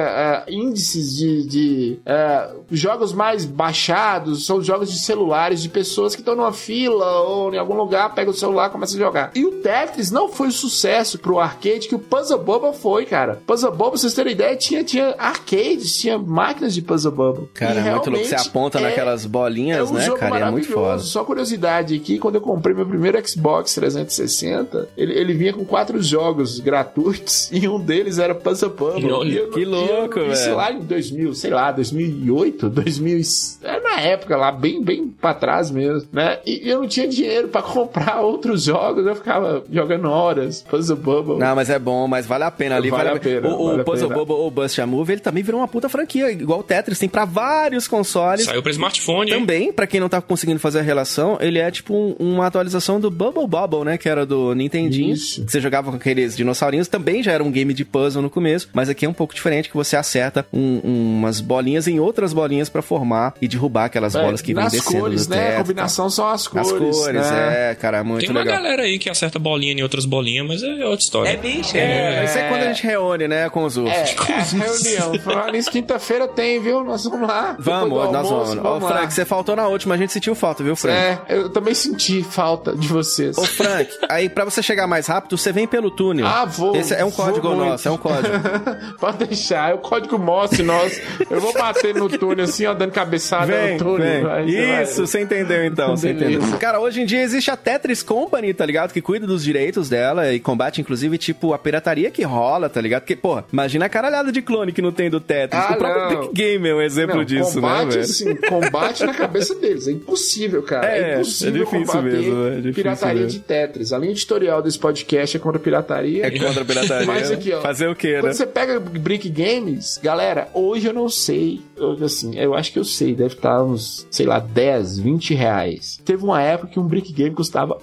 é, índices de, de é, jogos mais baixados, são jogos de celulares de pessoas que estão numa fila ou em algum lugar, pega o celular e começa a jogar. E o Tetris não foi o sucesso pro arcade que o Puzzle Bubble foi, cara. Puzzle Bubble, vocês terem ideia, tinha, tinha arcades, tinha máquinas de Puzzle Bubble. Cara, E é muito louco. Você realmente aponta é- naquelas bolinhas, é um né, jogo cara? É muito foda. Só curiosidade aqui, quando eu comprei meu primeiro Xbox 360, ele, ele vinha com quatro jogos gratuitos e um deles era Puzzle Bubble. Olha, E eu- que eu- louco, Isso velho. lá em 2000, sei lá, 2008, 2000, é na época lá, bem, bem pra trás mesmo, né? E eu não tinha dinheiro pra comprar outros jogos, eu ficava jogando horas, Puzzle Bubble. Não, mas é bom, mas vale a pena ali. Vale Vale, a pena, O, o vale Puzzle pena. Bubble ou Bust a Move, ele também virou uma puta franquia, igual o Tetris. Tem pra vários consoles. Saiu pra smartphone, hein? Também, pra quem não tá conseguindo fazer a relação, ele é tipo um- uma atualização do Bubble Bobble, né? Que era do Nintendinho. Isso. Que você jogava com aqueles dinossaurinhos. Também já era um game de puzzle no começo, mas aqui é um pouco diferente, que você acerta um- umas bolinhas em outras bolinhas pra formar e derrubar aquelas É, bolas que vêm descendo cores, do né? teto. A combinação são as As cores. cores, né? é, cara, muito Tem uma legal. Galera aí que acerta bolinha em outras bolinhas, mas é outra história. É bicho, É, isso é quando a gente reúne, né, com os outros. É, é reunião. Falar nisso, quinta-feira tem, viu? Nós vamos lá. Vamos, do nós almoço, vamos. Ô, lá. Frank, você faltou na última, a gente sentiu falta, viu, Frank? É, eu também senti falta de vocês. Ô, Frank, aí pra você chegar mais rápido, você vem pelo túnel. Ah, vou. Esse é um código muito. nosso, é um código. Pode deixar, é o código Morse nosso. Eu vou bater no túnel assim, ó, dando cabeçada Vem, no túnel. vem. Vai- Isso, você entendeu então, você entendeu. Cara, hoje em dia existe a Tetris Company, tá ligado? Que cuida dos direitos dela e combate, inclusive, tipo, a pirataria que rola, tá ligado? Porque, pô, imagina a caralhada de clone que não tem do Tetris. Ah, o próprio. Big Game é um exemplo Não, disso, né, combate, velho? assim, combate na cabeça deles. É impossível, cara. É, É, impossível é difícil mesmo, é difícil pirataria mesmo. de Tetris. A linha editorial desse podcast é contra a pirataria. É contra a pirataria. Mas aqui, ó. Fazer o quê, né? Quando você pega Brick Games, galera, hoje eu não sei. Eu, assim, eu acho que eu sei. Deve estar uns, sei lá, 10, 20 reais. Teve uma época que um Brick Game custava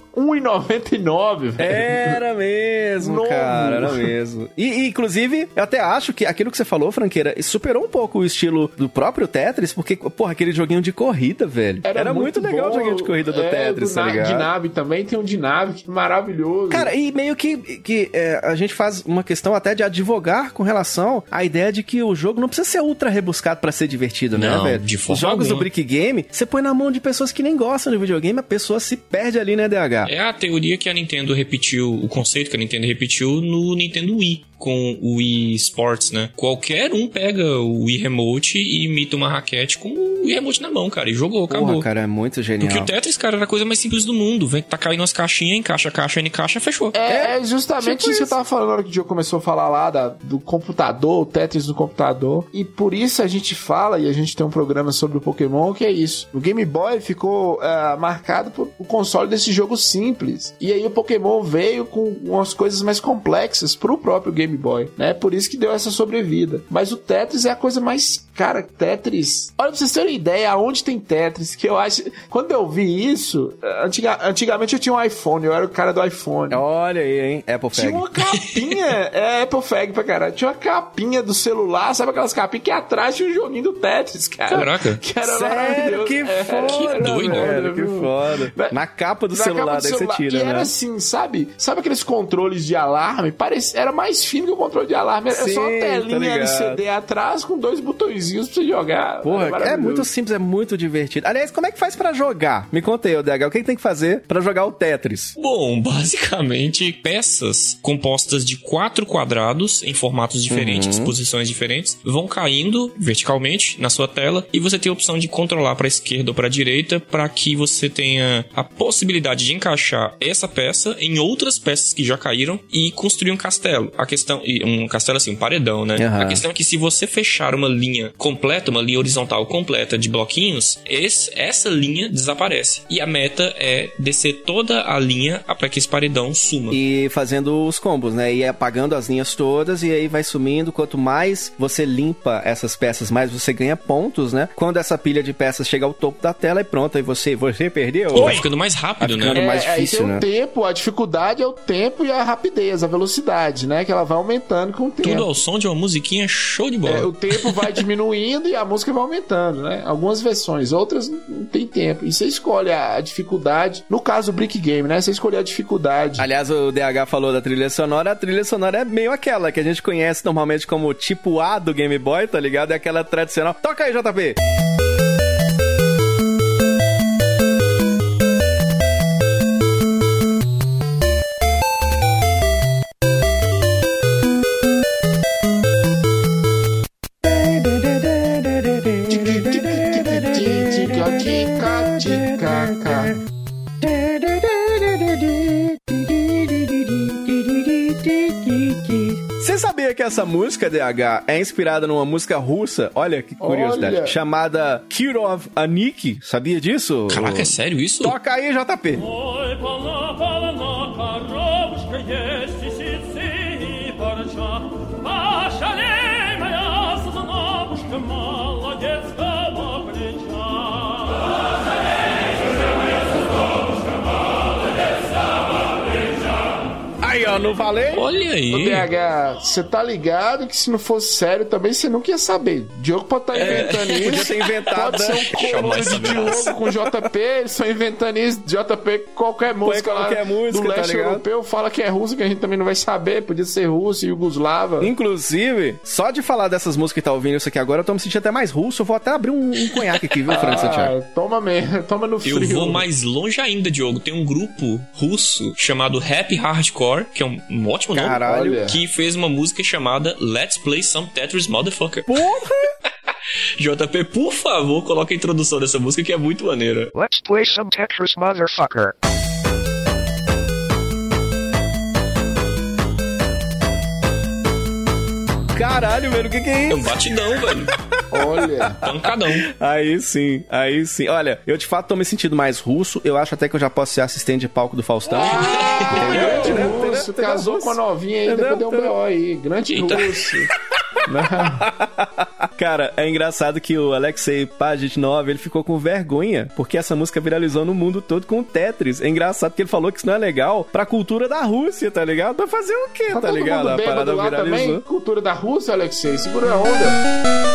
R$1,99, velho. Era mesmo, Novo. cara, era mesmo. E, e, inclusive, eu até acho que aquilo que você falou, Franqueira, superou um pouco o estilo do próprio Tetris, porque, porra, aquele joguinho de corrida, velho. Era, muito, legal o bom. joguinho de corrida do É, Tetris, do tá ligado? De nave também, tem um de nave que é maravilhoso. Cara, e meio que, que é, a gente faz uma questão até de advogar com relação à ideia de que o jogo não precisa ser ultra rebuscado pra ser divertido, né, Não, velho? de forma Os jogos do alguma. Brick Game, você põe na mão de pessoas que nem gostam de videogame, a pessoa se perde ali, né, DH? É a teoria que a Nintendo repetiu, o conceito que a Nintendo repetiu no Nintendo Wii, com o Wii Sports, né? Qualquer um pega o Wii Remote e imita uma raquete com o Wii Remote na mão, cara, e jogou, acabou. Porra, cara, é muito genial. Porque o Tetris, cara, era a coisa mais simples do mundo. Vem, tá caindo umas caixinhas, encaixa a caixa, N caixa, fechou. É, é justamente tipo isso que eu tava falando na hora que o Diogo começou a falar lá da- do computador, o Tetris do computador. E por isso a gente fala, e a gente tem um programa sobre o Pokémon, que é isso. O Game Boy ficou ah, marcado por o console desse jogo simples. E aí o Pokémon veio com umas coisas mais complexas pro próprio Game Boy, né? Por isso que deu essa sobrevida. Mas o Tetris é a coisa mais. Cara, Tetris. Olha, pra vocês terem uma ideia aonde tem Tetris, que eu acho. Quando eu vi isso, antiga- antigamente eu tinha um iPhone, eu era o cara do iPhone. Olha aí, hein? Apple Fag. Tinha uma capinha, é Apple Fag pra caralho. Tinha uma capinha do celular, sabe aquelas capinhas que atrás tinha um joguinho do Tetris, cara. Caraca. Que era Sério, que É, foda, que doido, velho, que foda. Na- Na capa do Na celular, capa do daí você celular. tira, e era né? assim, sabe? Sabe aqueles controles de alarme? Parece, era mais fino que o controle de alarme. Sim, só uma tá telinha ligado. LCD atrás com dois botõezinhos pra você jogar. Porra, é maravilhoso. muito simples, é muito divertido. Aliás, como é que faz pra jogar? Me conta aí, DH, o que, que tem que fazer pra jogar o Tetris? Bom, basicamente, peças compostas de quatro quadrados em formatos diferentes, disposições diferentes, vão caindo verticalmente na sua tela e você tem a opção de controlar para esquerda ou para direita para que você tenha a possibilidade de encaixar essa peça em outras peças que já caíram e construir um castelo. A questão e um castelo assim, um paredão, né? Aham. A questão é que se você fechar uma linha completa, uma linha horizontal completa de bloquinhos, esse- essa linha desaparece. E a meta é descer toda a linha para que esse paredão suma. E fazendo os combos, né? E apagando as linhas todas e aí vai sumindo. Quanto mais você limpa essas peças, mais você ganha pontos, né? Quando essa pilha de peças chega ao topo da tela e pronto, aí você, você perdeu. E vai ficando mais rápido, Vai ficando né? mais É, difícil, aí tem né? o tempo, a dificuldade é o tempo e a rapidez, a velocidade, né? Que ela vai aumentando com o tempo. Tudo ao som de uma musiquinha show de bola. É, o tempo vai diminuindo e a música vai aumentando, né? Algumas versões, outras não tem tempo. E você escolhe a, dificuldade. No caso do Brick Game, né? Você escolhe a dificuldade. Aliás, o DH falou da trilha sonora. A trilha sonora é meio aquela que a gente conhece normalmente como tipo A do Game Boy, tá ligado? É aquela tradicional. Toca aí, JP! Você sabia que essa música, DH, é inspirada numa música russa? Olha que curiosidade. Olha. Chamada Kirov Anik. Sabia disso? Caraca, é sério isso? Toca aí, JP. Ой, Não falei? Olha aí. DH, você tá ligado que se não fosse sério também você nunca ia saber. Diogo pode estar inventando isso. Podia ter inventado, Pode ser né? um colono Jamais de. Diogo com JP, eles estão inventando isso. JP, qualquer música qualquer lá música, do tá leste ligado? europeu fala que é russo, que a gente também não vai saber. Podia ser russo, Yugoslava. Inclusive, só de falar dessas músicas que tá ouvindo isso aqui agora, eu tô me sentindo até mais russo. Eu vou até abrir um, um conhaque aqui, viu, Santiago? Ah, toma mesmo, toma no frio. Eu vou mais longe ainda, Diogo. Tem um grupo russo chamado Happy Hardcore, que é um, um ótimo nome. Caralho. Olha. Que fez uma música chamada Let's Play Some Tetris Motherfucker. Porra! JP, por favor, coloca a introdução dessa música que é muito maneira. Let's play some Tetris, motherfucker. Caralho, velho, o que que é É isso? um batidão, velho. Olha. Pancadão. Aí sim, aí sim. Olha, eu de fato tô me sentindo mais russo. Eu acho até que eu já posso ser assistente de palco do Faustão. Grande Entendeu? russo, casou com a novinha aí, depois deu um BO aí. Grande russo. Cara, é engraçado que o Alexei Pajitnov, ele ficou com vergonha, porque essa música viralizou no mundo todo com o Tetris. É engraçado que ele falou que isso não é legal pra cultura da Rússia, tá ligado? Vai fazer o quê, tá, todo ligado? A parada lá viralizou. também? Cultura da Rússia, Alexei. Segura a onda.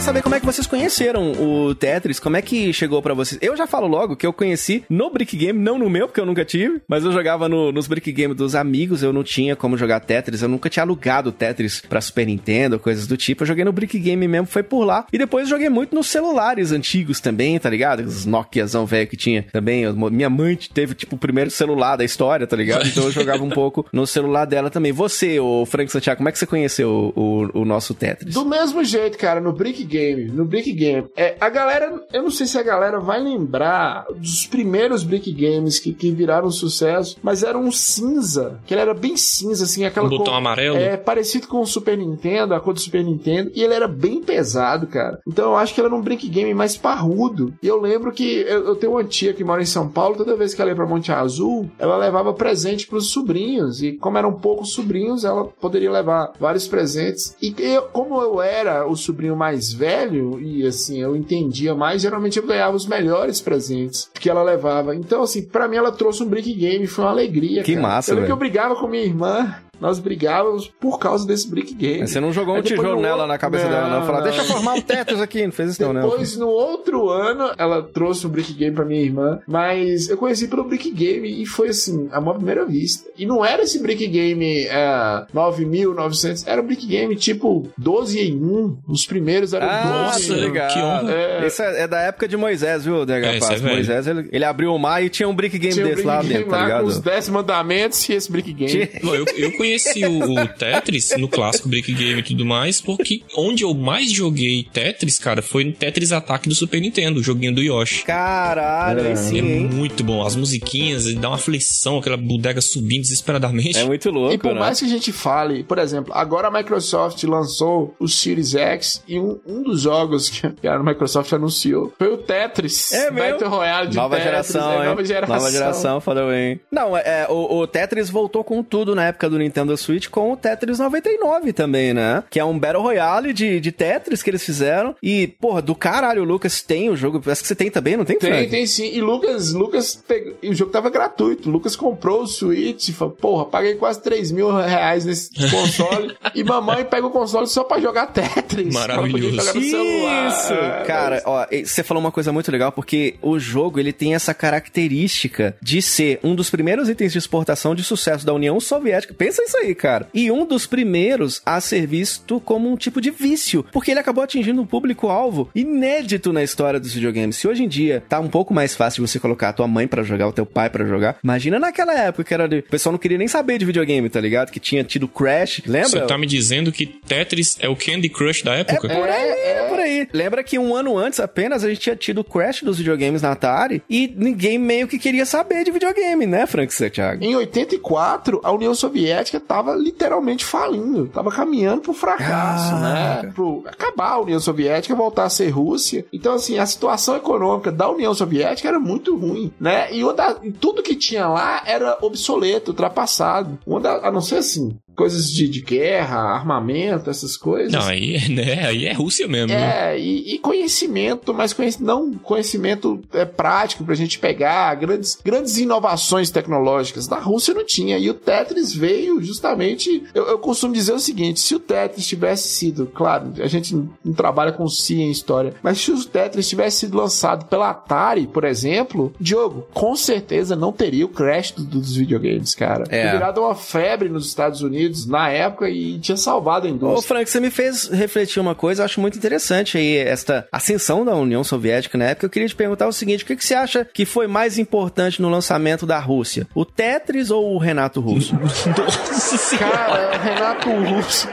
Queria saber como é que vocês conheceram o Tetris, como é que chegou pra vocês. Eu já falo logo que eu conheci no Brick Game, não no meu, porque eu nunca tive, mas eu jogava no- nos Brick Game dos amigos, eu não tinha como jogar Tetris, eu nunca tinha alugado Tetris pra Super Nintendo, coisas do tipo. Eu joguei no Brick Game mesmo, foi por lá. E depois joguei muito nos celulares antigos também, tá ligado? Os Nokiazão velho que tinha também. Eu- minha mãe teve, tipo, o primeiro celular da história, tá ligado? Então eu jogava um pouco no celular dela também. Você, o Frank Santiago, como é que você conheceu o, o, o nosso Tetris? Do mesmo jeito, cara, no Brick Game, no Brick Game, é, a galera, eu não sei se a galera vai lembrar dos primeiros Brick Games que, que viraram sucesso, mas era um cinza, que ele era bem cinza, assim, aquela Um botão cor- amarelo? É, parecido com o Super Nintendo, a cor do Super Nintendo, e ele era bem pesado, cara. Então eu acho que ele era um Brick Game mais parrudo. E eu lembro que eu, eu tenho uma tia que mora em São Paulo, toda vez que ela ia pra Monte Azul, ela levava presente pros sobrinhos, e como eram poucos sobrinhos, ela poderia levar vários presentes. E eu, como eu era o sobrinho mais velho, e assim, eu entendia mais, geralmente eu ganhava os melhores presentes que ela levava. Então, assim, pra mim ela trouxe um Brick Game, foi uma alegria. Que cara. massa, Eu lembro que velho. eu brigava com minha irmã. Nós brigávamos por causa desse brick game. Mas você não jogou um Aí depois tijolo no nela na cabeça dela, não. Falar, não. deixa eu formar um Tetris aqui. Não fez isso, não, né? Depois, no outro ano, ela trouxe o Brick Game pra minha irmã, mas eu conheci pelo Brick Game e foi assim, a uma primeira vista. E não era esse Brick Game é, 9.900, era um Brick Game tipo 12 em 1. Os primeiros eram Ah, 12 tô em 1. ligado. que honra. É. Esse é, é da época de Moisés, viu, DH É, é. Moisés, ele, ele abriu o mar e tinha um brick game Tinha um desse Brick lá Game dentro, tá lá ligado? com os 10 mandamentos e esse Brick Game. Tinha- eu, eu conheci o, o Tetris no clássico Brick Game e tudo mais, porque onde eu mais joguei Tetris, cara, foi no Tetris Attack do Super Nintendo, o joguinho do Yoshi. Caralho, aí sim, é muito bom. As musiquinhas, ele dá uma aflição, aquela bodega subindo desesperadamente. É muito louco, E por né? mais que a gente fale, por exemplo, agora a Microsoft lançou o Series X e um, um dos jogos que a Microsoft anunciou foi o Tetris. É mesmo? Battle Royale de Nova Tetris. geração, é, hein? nova geração. Nova geração, falou bem. Não, é, é, o, o Tetris voltou com tudo na época do Nintendo Switch com o Tetris 99 também, né? Que é um Battle Royale de, de Tetris que eles fizeram. E, porra, do caralho, o Lucas tem o jogo. Acho que você tem também, não tem, Tem, Frank? tem sim. E Lucas, Lucas pegou, e o jogo tava gratuito. Lucas comprou o Switch e falou, porra, paguei quase 3 mil reais nesse console. e mamãe pega o console só pra jogar Tetris. Maravilhoso. Jogar no celular. Isso! Cara, ó, você falou uma coisa muito legal, porque o jogo, ele tem essa característica de ser um dos primeiros itens de exportação de sucesso da União Soviética. Pensa isso aí, cara. E um dos primeiros a ser visto como um tipo de vício, porque ele acabou atingindo um público-alvo inédito na história dos videogames. Se hoje em dia tá um pouco mais fácil você colocar a tua mãe pra jogar, o teu pai pra jogar, imagina naquela época que era de... o pessoal não queria nem saber de videogame, tá ligado? Que tinha tido Crash, lembra? Você tá me dizendo que Tetris é o Candy Crush da É época? por aí, é por aí. Lembra que um ano antes apenas a gente tinha tido o crash dos videogames na Atari e ninguém meio que queria saber de videogame, né, Frank Santiago? Em 84, a União Soviética tava literalmente falindo, tava caminhando pro fracasso, Caraca. né? Pro acabar a União Soviética, voltar a ser Rússia. Então, assim, a situação econômica da União Soviética era muito ruim, né? E, da- tudo que tinha lá era obsoleto, ultrapassado. Uma da- a não ser assim, coisas de, de guerra, armamento, essas coisas. Não, aí, né, aí é Rússia mesmo. né? É, e, e conhecimento, mas conhec- não conhecimento é, prático pra gente pegar, grandes, grandes inovações tecnológicas. Na Rússia não tinha, e o Tetris veio justamente. Eu, eu costumo dizer o seguinte: se o Tetris tivesse sido, claro, a gente não trabalha com si em história, mas se o Tetris tivesse sido lançado pela Atari, por exemplo, Diogo, com certeza não teria o crash do- dos videogames, cara. É. Teria virado uma febre nos Estados Unidos na época e tinha salvado a Ô, indústria. Frank, você me fez refletir uma coisa, eu acho muito interessante aí, esta ascensão da União Soviética na época. Eu queria te perguntar o seguinte: o que, que você acha que foi mais importante no lançamento da Rússia? O Tetris ou o Renato Russo? Nossa senhora. Cara, Renato Russo.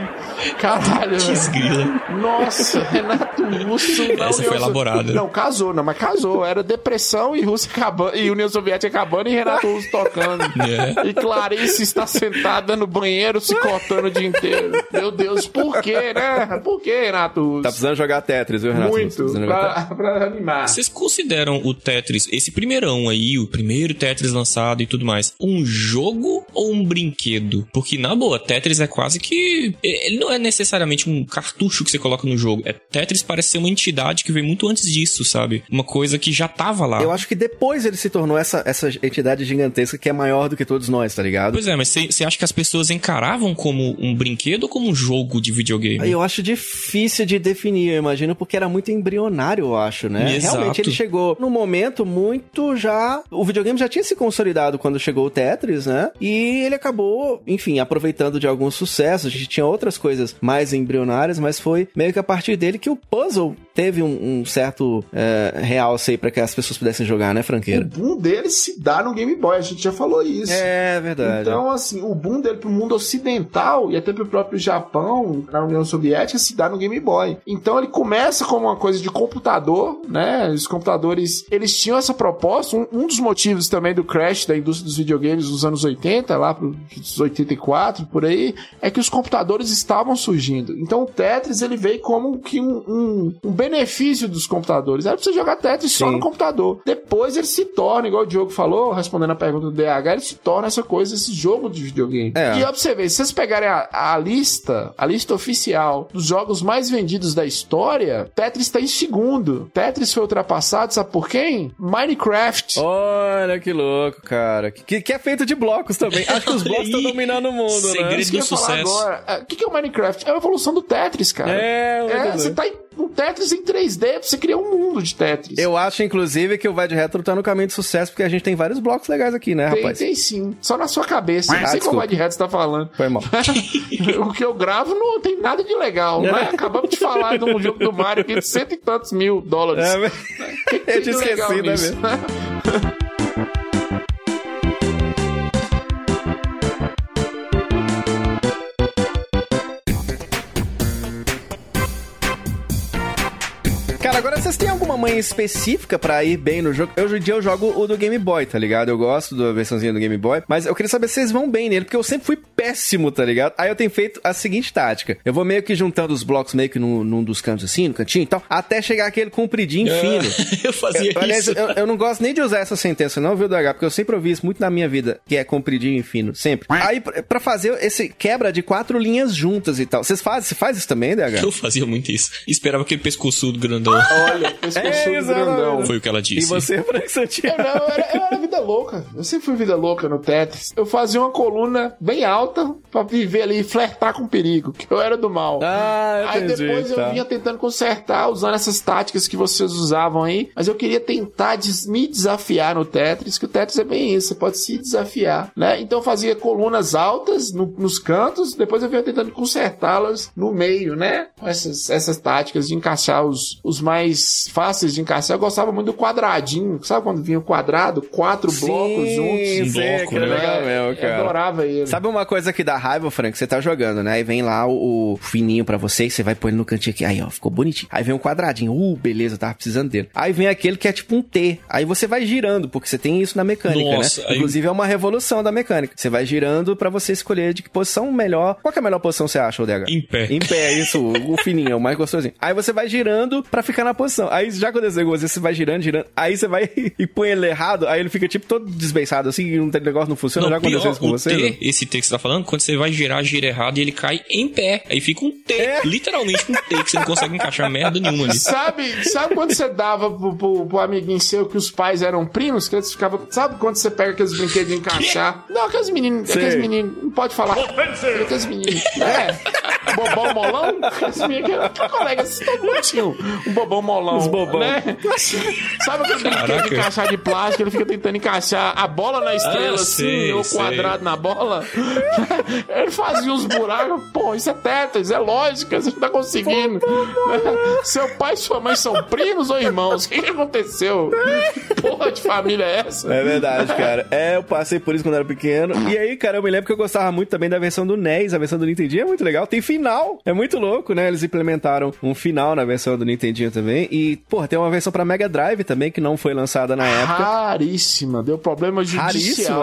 Caralho. Desgrila. Nossa, Renato Russo. Essa União foi elaborada. Não, casou, não, mas casou. Era depressão e Rússia acabando, e União Soviética acabando e Renato Russo tocando. É. E Clarice está sentada no banheiro se cortando o dia inteiro. Meu Deus, por quê, né? Por quê, Renato? Tá precisando jogar Tetris, viu, Renato? Tá Muito, Tetris. pra, pra animar. Vocês consideram o Tetris, esse primeirão aí, o primeiro Tetris lançado e tudo mais, um jogo ou um brinquedo? Porque, na boa, Tetris é quase que. Ele não é necessariamente um cartucho que você coloca no jogo. É, Tetris parece ser uma entidade que veio muito antes disso, sabe? Uma coisa que já tava lá. Eu acho que depois ele se tornou essa, essa entidade gigantesca que é maior do que todos nós, tá ligado? Pois é, mas você acha que as pessoas encaravam como um brinquedo ou como um jogo de videogame? Eu acho difícil de definir, eu imagino, porque era muito embrionário, eu acho, né? Exato. Realmente ele chegou num momento muito já. O videogame já tinha se consolidado quando chegou o Tetris, né? E ele acabou, enfim, aproveitando de alguns sucessos. A gente tinha outras coisas mais embrionárias, mas foi meio que a partir dele que o puzzle teve um, um certo é, realce aí pra que as pessoas pudessem jogar, né, O franqueira? boom dele se dá no Game Boy, a gente já falou isso. É verdade. Então, assim, o boom dele pro mundo ocidental e até pro próprio Japão, na União Soviética, se dá no Game Boy. Então ele começa como uma coisa de computador, né? Os computadores, eles tinham essa proposta. Um, um dos motivos também do crash da indústria dos videogames nos anos 80, lá pros 84, por aí, é que os computadores estavam surgindo. Então o Tetris, ele veio como que um, um- um benefício dos computadores. Era pra você jogar Tetris só Sim. no computador. Depois ele se torna, igual o Diogo falou, respondendo a pergunta do DH, ele se torna essa coisa, esse jogo de videogame. É. E ó, pra você ver, se vocês pegarem a, a lista, a lista oficial dos jogos mais vendidos da história, Tetris tá em segundo. Tetris foi ultrapassado, sabe por quem? Minecraft. Olha que louco, cara. Que, que é feito de blocos também. Acho que os blocos estão dominando o mundo, né? segredo que eu do sucesso. É, O que, que é o Minecraft? É a evolução do Tetris, cara. É, É, você tá em um Tetris em 3D, pra você criar um mundo de Tetris. Eu acho, inclusive, que o Vai de Retro tá no caminho de sucesso, porque a gente tem vários blocos legais aqui, né, Tem, rapaz? tem sim. Só na sua cabeça. Não Ah, sei qual desculpa. vai de reto você tá falando. Foi mal. o que eu gravo não tem nada de legal, né? Acabamos de falar de um jogo do Mario aqui de cento e tantos mil dólares. É, Que que eu tinha esquecido, né, mesmo? Cara, agora vocês têm alguma manha específica pra ir bem no jogo? Hoje em dia eu jogo o do Game Boy, tá ligado? Eu gosto da versãozinha do Game Boy, mas eu queria saber se vocês vão bem nele, porque eu sempre fui péssimo, tá ligado? Aí eu tenho feito a seguinte tática. Eu vou meio que juntando os blocos meio que num, num dos cantos assim, no cantinho e tal, até chegar aquele compridinho fino. eu fazia Eu- aliás, isso. eu, eu não gosto nem de usar essa sentença, não, viu, DH? Porque eu sempre ouvi isso muito na minha vida, que é compridinho e fino, sempre. Aí, pra pra fazer esse quebra de quatro linhas juntas e tal. Vocês fazem? Você faz isso também, DH? Eu fazia muito isso. Esperava aquele pescoçudo grandão. Olha, pescoçudo É, grandão. Foi o que ela E disse. você, Frank Eu Santiago? não, eu era, eu era vida louca. Eu sempre fui vida louca no Tetris. Eu fazia uma coluna bem alta pra viver ali e flertar com perigo, que eu era do mal. Ah, eu Aí entendi, depois eu tá. vinha tentando consertar, usando essas táticas que vocês usavam aí. Mas eu queria tentar des- me desafiar no Tetris, que o Tetris é bem isso, você pode se desafiar, né? Então eu fazia colunas altas no- nos cantos, depois eu vinha tentando consertá-las no meio, né? Com essas, essas táticas de encaixar os, os mais fáceis de encaixar. Eu gostava muito do quadradinho, sabe quando vinha o quadrado? Quatro blocos juntos. Um sei, bloco, que era né? legal É, mesmo, eu cara. adorava ele. Sabe uma coisa que dá raiva, Frank? Você tá jogando, né? Aí vem lá o, o fininho pra você e você vai pôr ele no cantinho aqui. Aí, ó, ficou bonitinho. Aí vem um quadradinho. Uh, beleza, eu tava precisando dele. Aí vem aquele que é tipo um T. Aí você vai girando, porque você tem isso na mecânica, Nossa, né? aí- Inclusive é uma revolução da mecânica. Você vai girando pra você escolher de que posição melhor. Qual que é a melhor posição você acha, ODH? Em pé. Em pé, isso. O o fininho, é o mais gostosinho. Aí você vai girando pra ficar na posição. Aí já aconteceu com você, você vai girando, girando. Aí você vai e põe ele errado. Aí ele fica tipo todo desbeiçado assim, e um negócio não funciona. Não, já aconteceu pior, isso com o você? T, não? esse T que você tá falando, quando você vai girar, gira errado e ele cai em pé. Aí fica um T, literalmente um T, que você não consegue encaixar merda nenhuma ali. Sabe, sabe quando você dava pro, pro, pro amiguinho seu que os pais eram primos? Que eles ficavam. Sabe quando você pega aqueles brinquedos de encaixar? Não, aqueles meninos. Sei. Aqueles meninos. Não pode falar. Aqueles meninos. É. Bobão molão? Aqueles meninos. Que todo mundo tinha um um bobão molão. Os bobão. Né? Sabe aquele brinquedo Caraca. de encaixar de plástico? Ele fica tentando encaixar a bola na estrela, Ah, assim, ou quadrado na bola. Ele fazia uns buracos. Pô, isso é Tetris, é lógica, você não tá conseguindo. Seu pai e sua mãe são primos ou irmãos? O que, que aconteceu? Que porra de família é essa? É verdade, cara. É, eu passei por isso quando era pequeno. E aí, cara, eu me lembro que eu gostava muito também da versão do NES. A versão do Nintendinho é muito legal. Tem final. É muito louco, né? Eles implementaram um final na versão do Nintendinho também. E, porra, tem uma versão pra Mega Drive também que não foi lançada na época. Raríssima, deu problema judicial.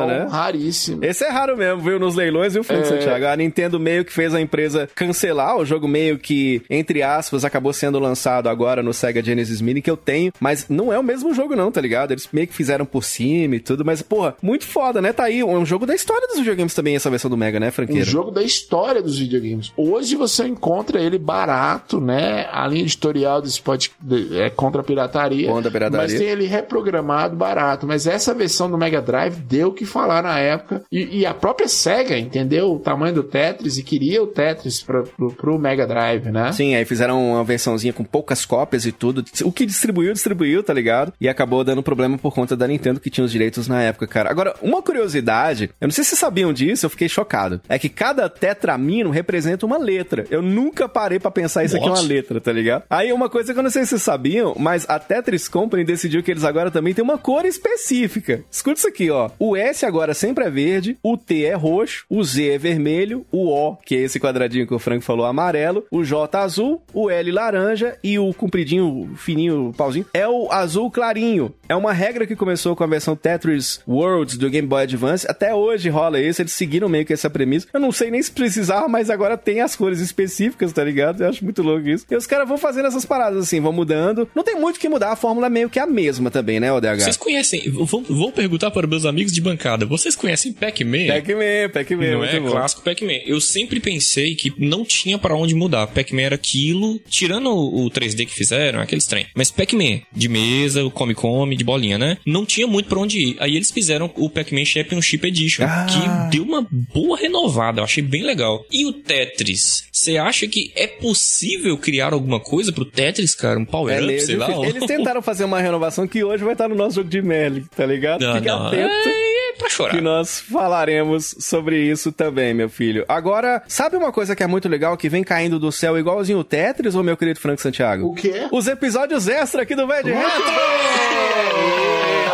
Raríssima, né? Raríssima. Esse é raro mesmo, viu? Nos leilões, viu, Frank É. Santiago? A Nintendo meio que fez a empresa cancelar o jogo meio que, entre aspas, acabou sendo lançado agora no Sega Genesis Mini, que eu tenho, mas não é o mesmo jogo não, tá ligado? Eles meio que fizeram por cima e tudo, mas, porra, muito foda, né? Tá aí, é um jogo da história dos videogames também, essa versão do Mega, né, Um franqueira? jogo da história dos videogames. Hoje você encontra ele barato, né? A linha editorial desse pod... é contra a pirataria. Contra a pirataria. Mas tem ele reprogramado barato. Mas essa versão do Mega Drive deu o que falar na época. E, e a própria SEGA entendeu o tamanho do Tetris e queria o Tetris pra, pro, pro Mega Drive, né? Sim, aí fizeram uma versãozinha com poucas cópias e tudo. O que distribuiu, distribuiu, tá ligado? E acabou dando problema por conta da Nintendo que tinha os direitos na época, cara. Agora, uma curiosidade, eu não sei se vocês sabiam disso, eu fiquei chocado. É que cada tetramino representa uma letra. Eu nunca parei pra pensar isso aqui é uma What? letra, tá ligado? Aí uma coisa que eu não sei se vocês sabiam, mas a Tetris Company decidiu que eles agora também têm uma cor específica. Escuta isso aqui, ó. O S agora sempre é verde, o T é roxo, o Z é vermelho, o O, que é esse quadradinho que o Frank falou, amarelo, o J azul, o L laranja e o compridinho, fininho, pauzinho, é o azul clarinho. É uma regra que começou com a versão Tetris Worlds do Game Boy Advance. Até hoje rola isso, eles seguiram meio que essa premissa. Eu não sei nem se precisava, mas agora tem as cores específicas, tá ligado? Eu acho muito louco isso. E os caras vão fazendo essas paradas assim, vão mudando. Não tem muito o que mudar, a fórmula é meio que a mesma também, né, ODH? Vocês conhecem, vou, vou perguntar para meus amigos de bancada, vocês conhecem Pac-Man? Pac-Man, Pac-Man, Não é bom. clássico Pac-Man. Eu sempre pensei que não tinha pra onde mudar. Pac-Man era aquilo, tirando o o 3D que fizeram, aqueles trem. Mas Pac-Man, de mesa, o Come Come, de bolinha, né? Não tinha muito pra onde ir. Aí eles fizeram o Pac-Man Championship Edition, Ah. que deu uma boa renovada. Eu achei bem legal. E o Tetris? Você acha que é possível criar alguma coisa pro Tetris, cara? Um power É up, meio sei lá? Eles tentaram fazer uma renovação que hoje vai estar no nosso jogo de Merlin, tá ligado? Não, Fica não. atento. É, é pra chorar. Que nós falaremos sobre isso também, meu filho. Agora, sabe uma coisa que é muito legal que vem caindo do céu igualzinho o Tetris, ou meu querido Frank Santiago? O quê? Os episódios extra aqui do Vai de Retro!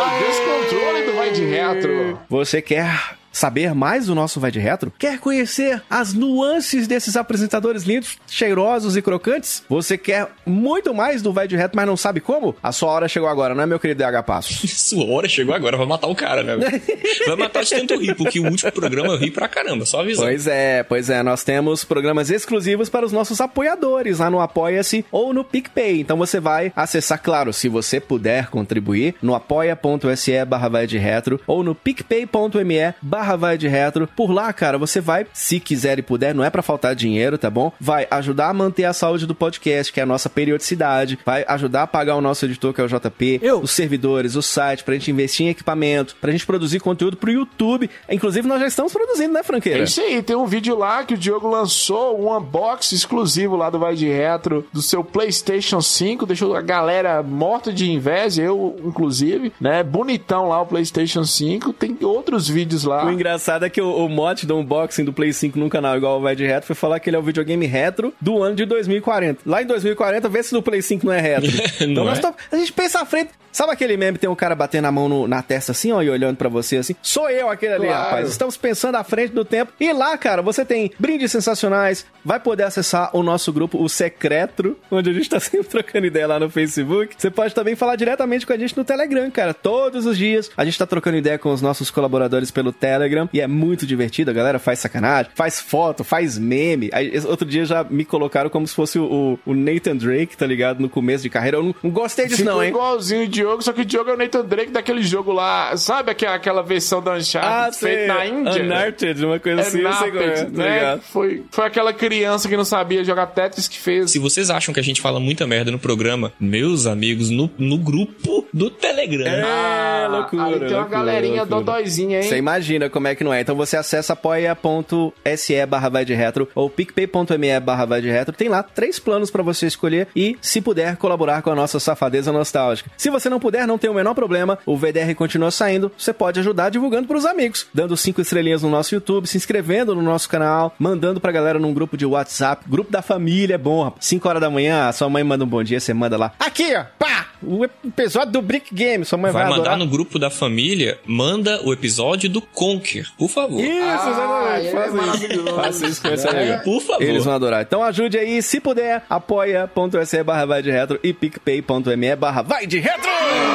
O descontrole do Vai de Retro. Você quer saber mais do nosso Vai de Retro? Quer conhecer as nuances desses apresentadores lindos, cheirosos e crocantes? Você quer muito mais do Vai de Retro, mas não sabe como? A sua hora chegou agora, não é, meu querido DH Passos? Sua hora chegou agora, vai matar o cara, né? Vai matar de tanto rir, porque o último programa eu ri pra caramba, só avisando. Pois é, pois é, nós temos programas exclusivos para os nossos apoiadores lá no Apoia-se ou no PicPay. Então você vai acessar, claro, se você puder contribuir, no apoia.se barra vai de retro ou no picpay.me barra vai de retro. Por lá, cara, você vai, se quiser e puder, não é pra faltar dinheiro, tá bom? Vai ajudar a manter a saúde do podcast, que é a nossa periodicidade, vai ajudar a pagar o nosso editor, que é o JP, os servidores, o site, pra gente investir em equipamento, pra gente produzir conteúdo pro YouTube. Inclusive, nós já estamos produzindo, né, Franqueira? É isso aí, tem um vídeo lá que o Diogo lançou, um unboxing exclusivo lá do Vai de Retro, do seu PlayStation 5, deixou a galera morta de inveja, eu inclusive, né? Bonitão lá o PlayStation 5, tem outros vídeos lá. O engraçado é que o, o mote do unboxing do Play 5 num canal igual o Vai de Retro foi falar que ele é o videogame retro do ano de 2040. Lá em 2040, vê se do Play 5 não é retro. então é? tamo- a gente pensa à frente. Sabe aquele meme que tem um cara batendo a mão no- na testa assim, ó, e olhando pra você assim? Sou eu aquele ali, Claro. rapaz. Estamos pensando à frente do tempo. E lá, cara, você tem brindes sensacionais. Vai poder acessar o nosso grupo, o Secreto, onde a gente tá sempre trocando ideia lá no Facebook. Você pode também falar diretamente com a gente no Telegram, cara. Todos os dias a gente tá trocando ideia com os nossos colaboradores pelo Telegram. E é muito divertido, a galera faz sacanagem, faz foto, faz meme. Aí, outro dia já me colocaram como se fosse o, o Nathan Drake, tá ligado? No começo de carreira. Eu não, não gostei disso, Ficou não, hein? igualzinho o Diogo, só que o Diogo é o Nathan Drake daquele jogo lá, sabe aquela, aquela versão da Uncharted Ah, feita na Índia? Uncharted, uma coisa assim, eu sei qual é, tá né? Foi, foi aquela criança que não sabia jogar Tetris que fez. Se vocês acham que a gente fala muita merda no programa, meus amigos, no, no grupo do Telegram. É, loucura. Ali tem uma loucura, galerinha dodóizinha, hein? Você imagina como é que não é. Então você acessa apoia.se barra vai de retro ou picpay.me barra vai de retro. Tem lá três planos pra você escolher e, se puder, colaborar com a nossa safadeza nostálgica. Se você não puder, não tem o menor problema. O VDR continua saindo. Você pode ajudar divulgando pros amigos, dando cinco estrelinhas no nosso YouTube, se inscrevendo no nosso canal, mandando pra galera num grupo de WhatsApp. Grupo da família é bom, rapaz. 5 horas da manhã, a sua mãe manda um bom dia, você manda lá. Aqui, ó, pá! O episódio do Brick Game. Sua mãe vai, Vai mandar adorar. no grupo da família, manda o episódio do Conker, por favor. Isso, Ah, exatamente. é Faz. Faça isso com esse É. Por favor. Eles vão adorar. Então ajude aí, se puder, apoia.se barra vai de retro e picpay.me barra vai de retro! Yeah.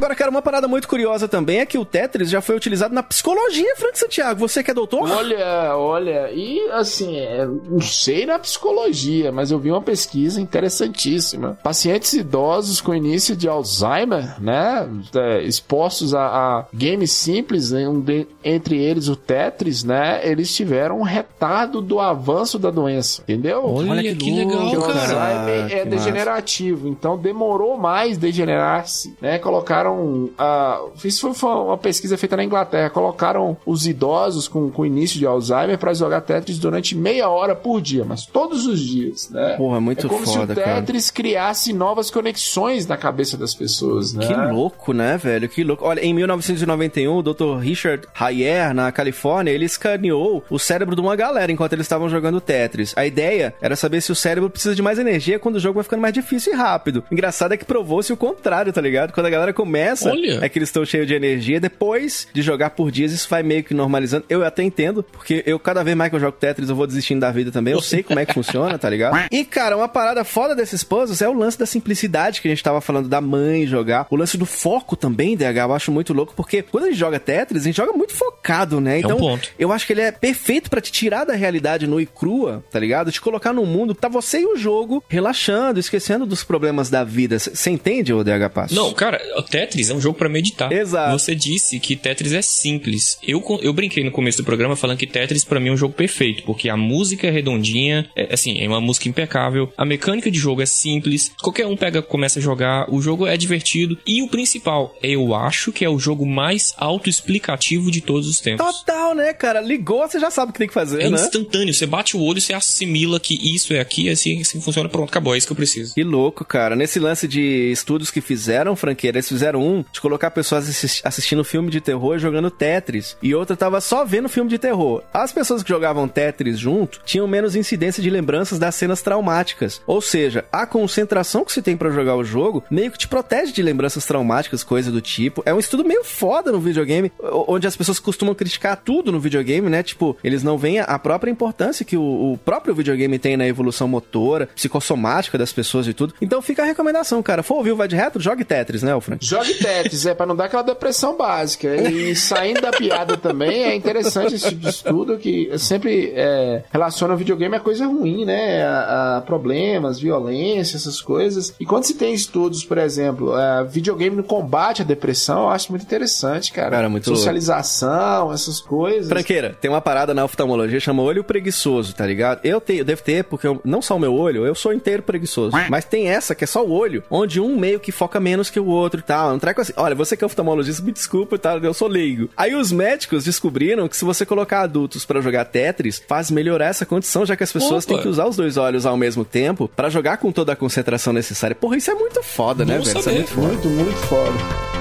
Agora, cara, uma parada muito curiosa também é que o Tetris já foi utilizado na psicologia, Frank Santiago. Você que é doutor? Olha, olha, e assim, é, não sei na psicologia, mas eu vi uma pesquisa interessantíssima. Pacientes idosos com início de Alzheimer, né, é, expostos a, a games simples, né, um de- entre eles o Tetris, né, eles tiveram um retardo do avanço da doença, entendeu? Olha, que, que legal, Porque o cara. Alzheimer é massa. degenerativo, então demorou mais degenerar-se, né? Colocaram, ah, isso foi- uma pesquisa feita na Inglaterra, colocaram os idosos com, com início de Alzheimer para jogar Tetris durante meia hora por dia, mas todos os dias, né? Porra, muito é como foda, se o cara. Tetris criasse novas conexões na cabeça das pessoas, né? Que louco, né, velho? Que louco. Olha, em 1991, o Dr. Richard Hayer, na Califórnia, ele escaneou o cérebro de uma galera enquanto eles estavam jogando Tetris. A ideia era saber se o cérebro precisa de mais energia quando o jogo vai ficando mais difícil e rápido. Engraçado é que provou-se o contrário, tá ligado? Quando a galera começa, Olha. é que eles estão cheios de energia. Depois de jogar por dias, isso vai meio que normalizando. Eu até entendo, porque eu, cada vez mais que eu jogo Tetris, eu vou desistindo da vida também. Eu sei como é que funciona, tá ligado? E, cara, uma parada foda desses puzzles é o lance da simplicidade que a gente tava falando da mãe jogar. O lance do foco também, DH, eu acho muito louco, porque quando a gente joga Tetris, a gente joga muito focado, né? Então, ponto. eu acho que ele é perfeito pra te tirar da realidade nua e crua, tá ligado? Te colocar num mundo que tá você e o jogo relaxando, esquecendo dos problemas da vida. Você entende, o DH Passo? Não, cara, o Tetris é um jogo pra meditar. Exato. Você disse que Tetris é simples. Eu, eu brinquei no começo do programa falando que Tetris pra mim é um jogo perfeito, porque a música é redondinha, é, assim, é uma música impecável, a mecânica de jogo é simples, qualquer um pega, começa a jogar, o jogo é divertido e o principal, eu acho que é o jogo mais autoexplicativo de todos os tempos. Total, né, cara? Ligou, você já sabe o que tem que fazer, É né? instantâneo, você bate o olho, você assimila que isso é aqui, assim, assim funciona, pronto, acabou, é isso que eu preciso. Que louco, cara. Nesse lance de estudos que fizeram, franqueira, eles fizeram um de colocar pessoas assis- assistindo filme de terror jogando Tetris. E outra tava só vendo filme de terror. As pessoas que jogavam Tetris junto tinham menos incidência de lembranças das cenas traumáticas. Ou seja, a concentração que se tem pra jogar o jogo meio que te protege de lembranças traumáticas, coisa do tipo. É um estudo meio foda no videogame, onde as pessoas costumam criticar tudo no videogame, né? Tipo, eles não veem a própria importância que o, o próprio videogame tem na evolução motora, psicossomática das pessoas e tudo. Então fica a recomendação, cara. For ouvir o Vai de Retro, jogue Tetris, né, Frank? Jogue Tetris, é pra não dar aquela depressão básica. E saindo da piada também, é interessante esse tipo de estudo que sempre é, relaciona o videogame a coisa ruim, né? A, a problemas, violência, essas coisas. E quando se tem estudos, por exemplo, é, videogame no combate à depressão, eu acho muito interessante, cara. Cara, muito louco. Socialização, essas coisas. Franqueira, tem uma parada na oftalmologia chama olho preguiçoso, tá ligado? Eu tenho, eu devo ter, porque eu- não só o meu olho, eu sou inteiro preguiçoso. Mas tem essa que é só o olho, onde um meio que foca menos que o outro e tal. Não treco assim. Olha, você que é oftalmologista, me desculpa, tá? Eu sou leigo. Aí os médicos descobriram que se você colocar adultos pra jogar Tetris, faz melhorar essa condição, já que as pessoas Opa. têm que usar os dois olhos ao mesmo tempo pra jogar com toda a concentração necessária. Porra, isso é muito foda, né, velho? Isso é muito foda. Muito, muito foda.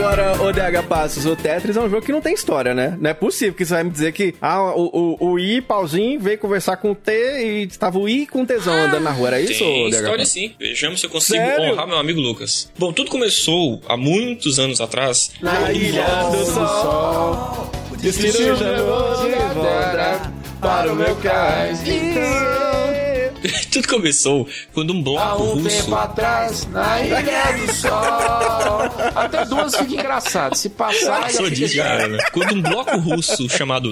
Agora, o DH Passos, o Tetris é um jogo que não tem história, né? Não é possível que você vai me dizer que ah, o, o, o I, pauzinho, veio conversar com o T e estava o I com o Tesão andando na rua. Era isso, Tem DH história Passos? sim. Vejamos se eu consigo Sério? honrar meu amigo Lucas. Bom, tudo começou há muitos anos atrás. Na ilha do sol, destino já de volta para o meu cais. Tudo começou quando um bloco Há um russo... tempo atrás, na Ilha do Sol. Até duas fica engraçado. Se passar, já Só já era, né? Quando um bloco russo chamado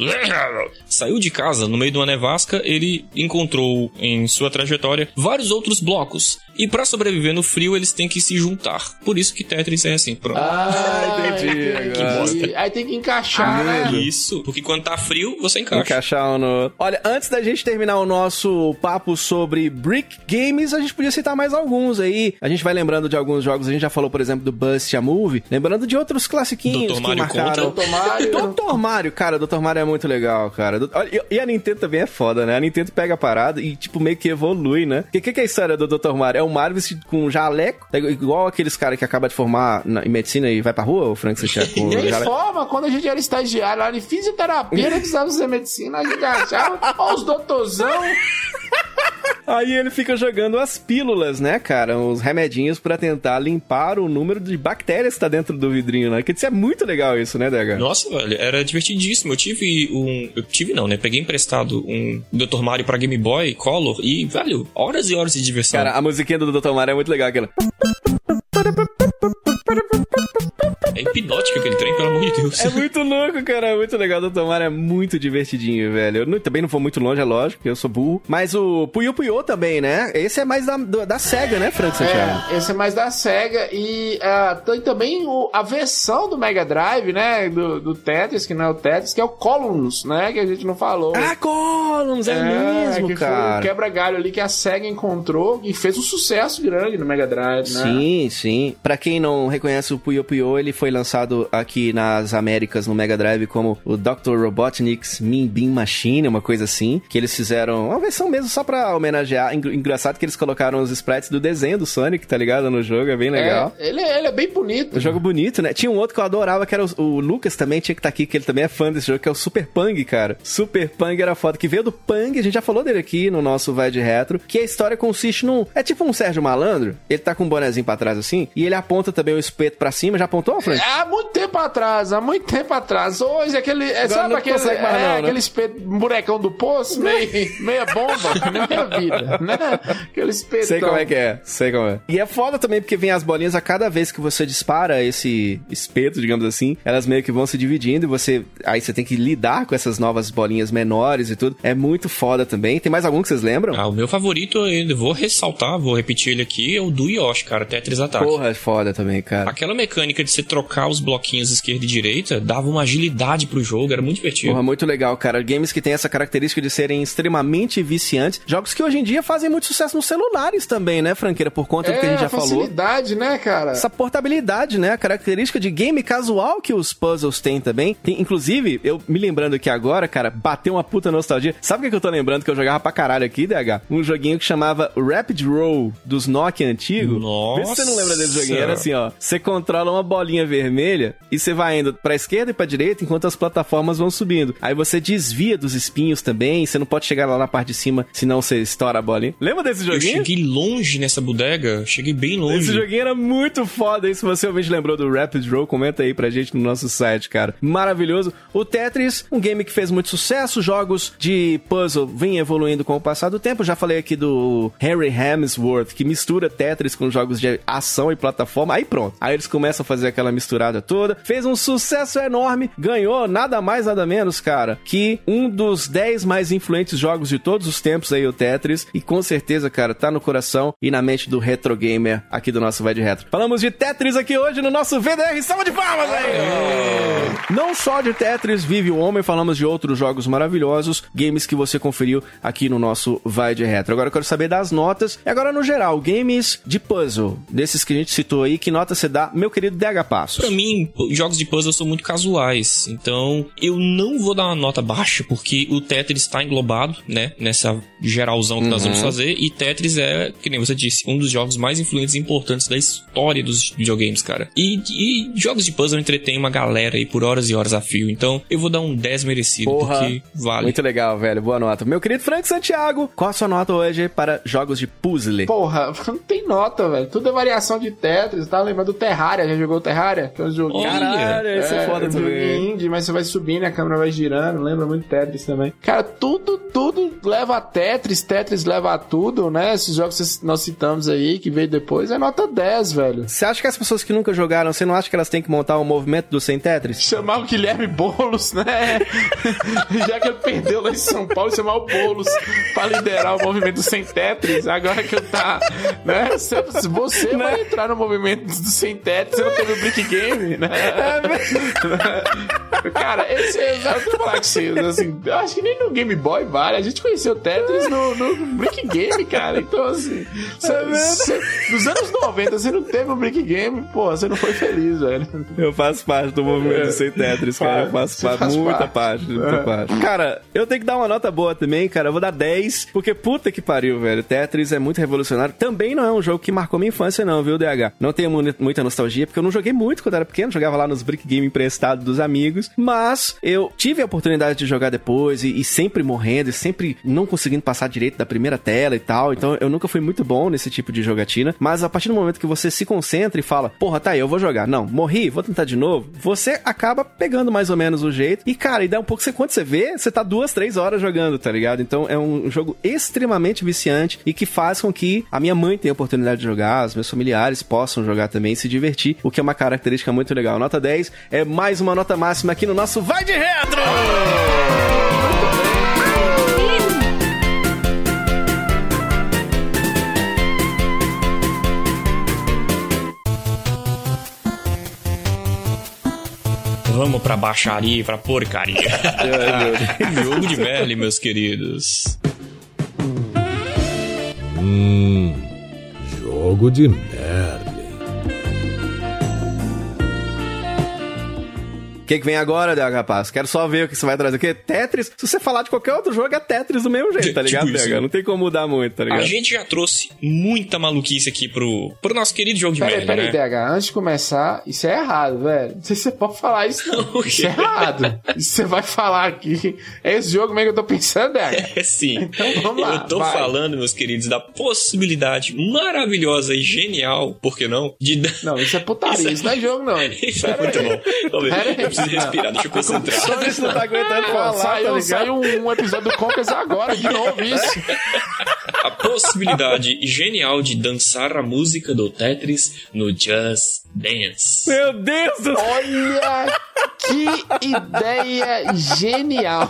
saiu de casa no meio de uma nevasca, ele encontrou em sua trajetória vários outros blocos. E pra sobreviver no frio, eles têm que se juntar. Por isso que Tetris é assim. Pronto. Ah, entendi entendi. agora. bosta. Aí tem que encaixar, né? Isso. Porque quando tá frio, você encaixa. Encaixar um no... Olha, antes da gente terminar o nosso papo sobre Brick Games, a gente podia citar mais alguns aí. A gente vai lembrando de alguns jogos. A gente já falou, por exemplo, do Bust a Movie. Lembrando de outros classiquinhos Dr. que Mario marcaram. Dr. Mario. Dr. Mario, cara, Dr. Mario é muito legal, cara. E a Nintendo também é foda, né? A Nintendo pega a parada e, tipo, meio que evolui, né? O que, que é a história do Dr. Mario? É o Mario com jaleco, é igual aqueles caras que acabam de formar na- em medicina e vai pra rua, o Frank Santiago, com E aí, jaleco. forma, quando a gente era estagiário lá em fisioterapia, não precisava fazer medicina, a gente achava, ó, os doutorzão. Aí ele fica jogando as pílulas, né, cara? Os remedinhos pra tentar limpar o número de bactérias que tá dentro do vidrinho, né? Que isso é muito legal isso, né, DH? Nossa, velho, era divertidíssimo. Eu tive um. Eu tive não, né? Peguei emprestado um Dr. Mario pra Game Boy Color e, velho, horas e horas de diversão. Cara, a musiquinha do Dr. Mario é muito legal, aquela. É hipnótico aquele trem, pelo amor de Deus. É muito louco, cara. É muito legal. O Dr. Mario é muito divertidinho, velho. Eu não- também não vou muito longe, é lógico, porque eu sou burro. Mas o Puyo Puyo também, né? Esse é mais da, do- da SEGA, né, Frank Santiago? É, esse é mais da SEGA e ah, tem também o- a versão do Mega Drive, né, do, do Tetris, que não é o Tetris, que é o Columns, né, que a gente não falou. Ah, Columns, é, mesmo, que foi cara. o quebra-galho ali que a SEGA encontrou e fez um sucesso grande no Mega Drive, né? Sim, sim. Pra quem não reconhece o Puyo Puyo, ele foi lançado aqui nas Américas no Mega Drive como o Dr. Robotnik's Mean Bean Machine, uma coisa assim, que eles fizeram uma versão mesmo só pra homenagear. Engra- Engraçado que eles colocaram os sprites do desenho do Sonic, tá ligado? No jogo, é bem legal. É, ele, ele é bem bonito. Um jogo bonito, né? Tinha um outro que eu adorava, que era o, o Lucas também, tinha que estar aqui, que ele também é fã desse jogo, que é o Super Pang, cara. Super Pang era foda, que veio do Pang, a gente já falou dele aqui no nosso Vai de Retro, que a história consiste num... É tipo um Sérgio Malandro, ele tá com um bonezinho pra trás assim, e ele aponta também o espeto pra cima, já apontou, Frank? Há muito tempo atrás, há muito tempo atrás. Hoje, aquele. É, Agora sabe aquele, mais é, não, né? aquele espeto, bonecão do poço, meio, meia bomba na minha vida, né? Aquele espetão. Sei como é que é, sei como é. E é foda também porque vem as bolinhas a cada vez que você dispara esse espeto, digamos assim, elas meio que vão se dividindo e você. Aí você tem que lidar com essas novas bolinhas menores e tudo. É muito foda também. Tem mais algum que vocês lembram? Ah, o meu favorito, eu ainda vou ressaltar, vou repetir ele aqui, é o do Yoshi, cara, Tetris Attack. Porra, é foda também, cara. Aquela mecânica de você trocar os bloquinhos esquerda e direita dava uma agilidade pro jogo, era muito divertido. Porra, muito legal, cara. Games que têm essa característica de serem extremamente viciantes. Jogos que hoje em dia fazem muito sucesso nos celulares também, né, Franqueira? Por conta do que a gente já falou. facilidade, né, cara? Essa portabilidade, né? A característica de game casual que os puzzles têm também. Tem, inclusive, eu me lembrando aqui agora, cara, bateu uma puta nostalgia. Sabe o que, que eu tô lembrando que eu jogava pra caralho aqui, DH? Um joguinho que chamava Rapid Roll dos Nokia antigo. Nossa. Vê se você não lembra desse joguinho. Era assim, ó. Você controla uma bolinha vermelha e você vai indo pra esquerda e pra direita enquanto as plataformas vão subindo. Aí você desvia dos espinhos também. Você não pode chegar lá na parte de cima, senão você estoura a bolinha. Lembra desse Eu joguinho? cheguei longe nessa bodega, cheguei bem longe. Esse joguinho era muito foda. E se você realmente lembrou do Rapid Roll, comenta aí pra gente no nosso site, cara. Maravilhoso. O Tetris, um game que fez muito sucesso. Jogos de puzzle vêm evoluindo com o passar do tempo. Já falei aqui do Harry Hemsworth, que mistura Tetris com jogos de ação e plataforma. Aí pronto. Aí eles começam a fazer aquela misturada toda. Fez um sucesso enorme. Ganhou nada mais, nada menos, cara, que um dos 10 mais influentes jogos de todos os tempos aí, o Tetris. E com certeza, cara, tá no coração e na mente do retro gamer aqui do nosso Vai de Retro. Falamos de Tetris aqui hoje no nosso VDR. Salva de palmas aí! Não só de Tetris vive o homem, falamos de outros jogos maravilhosos, games que você conferiu aqui no nosso Vai de Retro. Agora eu quero saber das notas. E agora, no geral, games de puzzle, desses que a gente citou aí, que nota você dá, meu querido DH Passos? Pra mim, os jogos de puzzle são muito casuais, então eu não vou dar uma nota baixa, porque o Tetris está englobado, né, nessa geralzão que nós Uhum. vamos fazer, e Tetris é, que nem você disse, um dos jogos mais influentes e importantes da história dos videogames, cara. E, e jogos de puzzle entretêm uma galera aí por horas e horas a fio, então eu vou dar um 10 merecido, Porra, porque vale. Muito legal, velho. Boa nota. Meu querido Frank Santiago, qual a sua nota hoje para jogos de puzzle? Porra, não tem nota, velho. Tudo é variação de Tetris. Tá lembrando do Terraria? Já jogou Terraria? Que é um joguinho. Caralho, esse é, foda um também. indie, mas você vai subindo e a câmera vai girando. Lembra muito Tetris também. Cara, tudo, tudo leva a Tetris, Tetris leva a tudo, né? Esses jogos que nós citamos aí, que veio depois, é nota 10, velho. Você acha que as pessoas que nunca jogaram, você não acha que elas têm que montar um movimento do Sem Tetris? Chamar o Guilherme Boulos, né? Já que ele perdeu lá em São Paulo, chamar o Boulos pra liderar o movimento do Sem Tetris. Agora que ele tá, né? Se você vai entrar no movimento do Sem Tetris, você não teve Brick Game, né? Cara, esse é eu vou falar vocês, assim, eu acho que nem no Game Boy vale. A gente conheceu Tetris no, no Brick Game, cara. Então, assim, cê, cê, nos anos 90 você não teve o Brick Game, pô, você não foi feliz, velho. Eu faço parte do movimento do Sem Tetris, cara. Eu faço, parte, faz muita parte. parte, muita É. parte. Cara, eu tenho que dar uma nota boa também, cara. Eu vou dar 10, porque puta que pariu, velho. Tetris é muito revolucionário. Também não é um jogo que marcou minha infância, não, viu, DH? Não tenho mu- muita nostalgia, porque eu não joguei muito quando era pequeno. Jogava lá nos Brick Game emprestados dos amigos. Mas eu tive a oportunidade de jogar depois e, e sempre morrendo, e sempre não conseguindo passar direito da primeira tela e tal. Então eu nunca fui muito bom nesse tipo de jogatina. Mas a partir do momento que você se concentra e fala, porra, tá aí, eu vou jogar. Não, morri, vou tentar de novo. Você acaba pegando mais ou menos o jeito. E, cara, e dá um pouco. Você, quando você vê, você tá duas, três horas jogando, tá ligado? Então é um jogo extremamente viciante e que faz com que a minha mãe tenha a oportunidade de jogar, os meus familiares possam jogar também se divertir, o que é uma característica muito legal. Nota 10 é mais uma nota máxima aqui no nosso Vai de Retro! Vamos pra baixaria, pra porcaria. Jogo de Merlin, meus queridos. Hum, jogo de Merlin. Que, que vem agora, DH Rapaz? Quero só ver o que você vai trazer. Porque Tetris, se você falar de qualquer outro jogo, é Tetris do mesmo jeito, tá ligado, Tipo isso. DH? Não tem como mudar muito, tá ligado? A gente já trouxe muita maluquice aqui pro, pro nosso querido jogo de Peraí, Merlin, peraí, né? DH, antes de começar, isso é errado, velho. Não sei se você pode falar isso, não. Isso é errado. Isso você vai falar aqui. É esse jogo mesmo que eu tô pensando, DH? É sim. Então vamos lá. Eu tô vai. falando, meus queridos, da possibilidade maravilhosa e genial, por que não? De dar- Não, isso é putaria, isso não é jogo, não. Isso é muito bom. Vamos preciso respirar, deixa eu concentrar. Você não tá aguentando Pô, falar, tá saiu, ligado? saiu um, episódio do Concas agora, de novo, isso. A possibilidade genial de dançar a música do Tetris no Just Dance. Meu Deus do céu! Olha que ideia genial.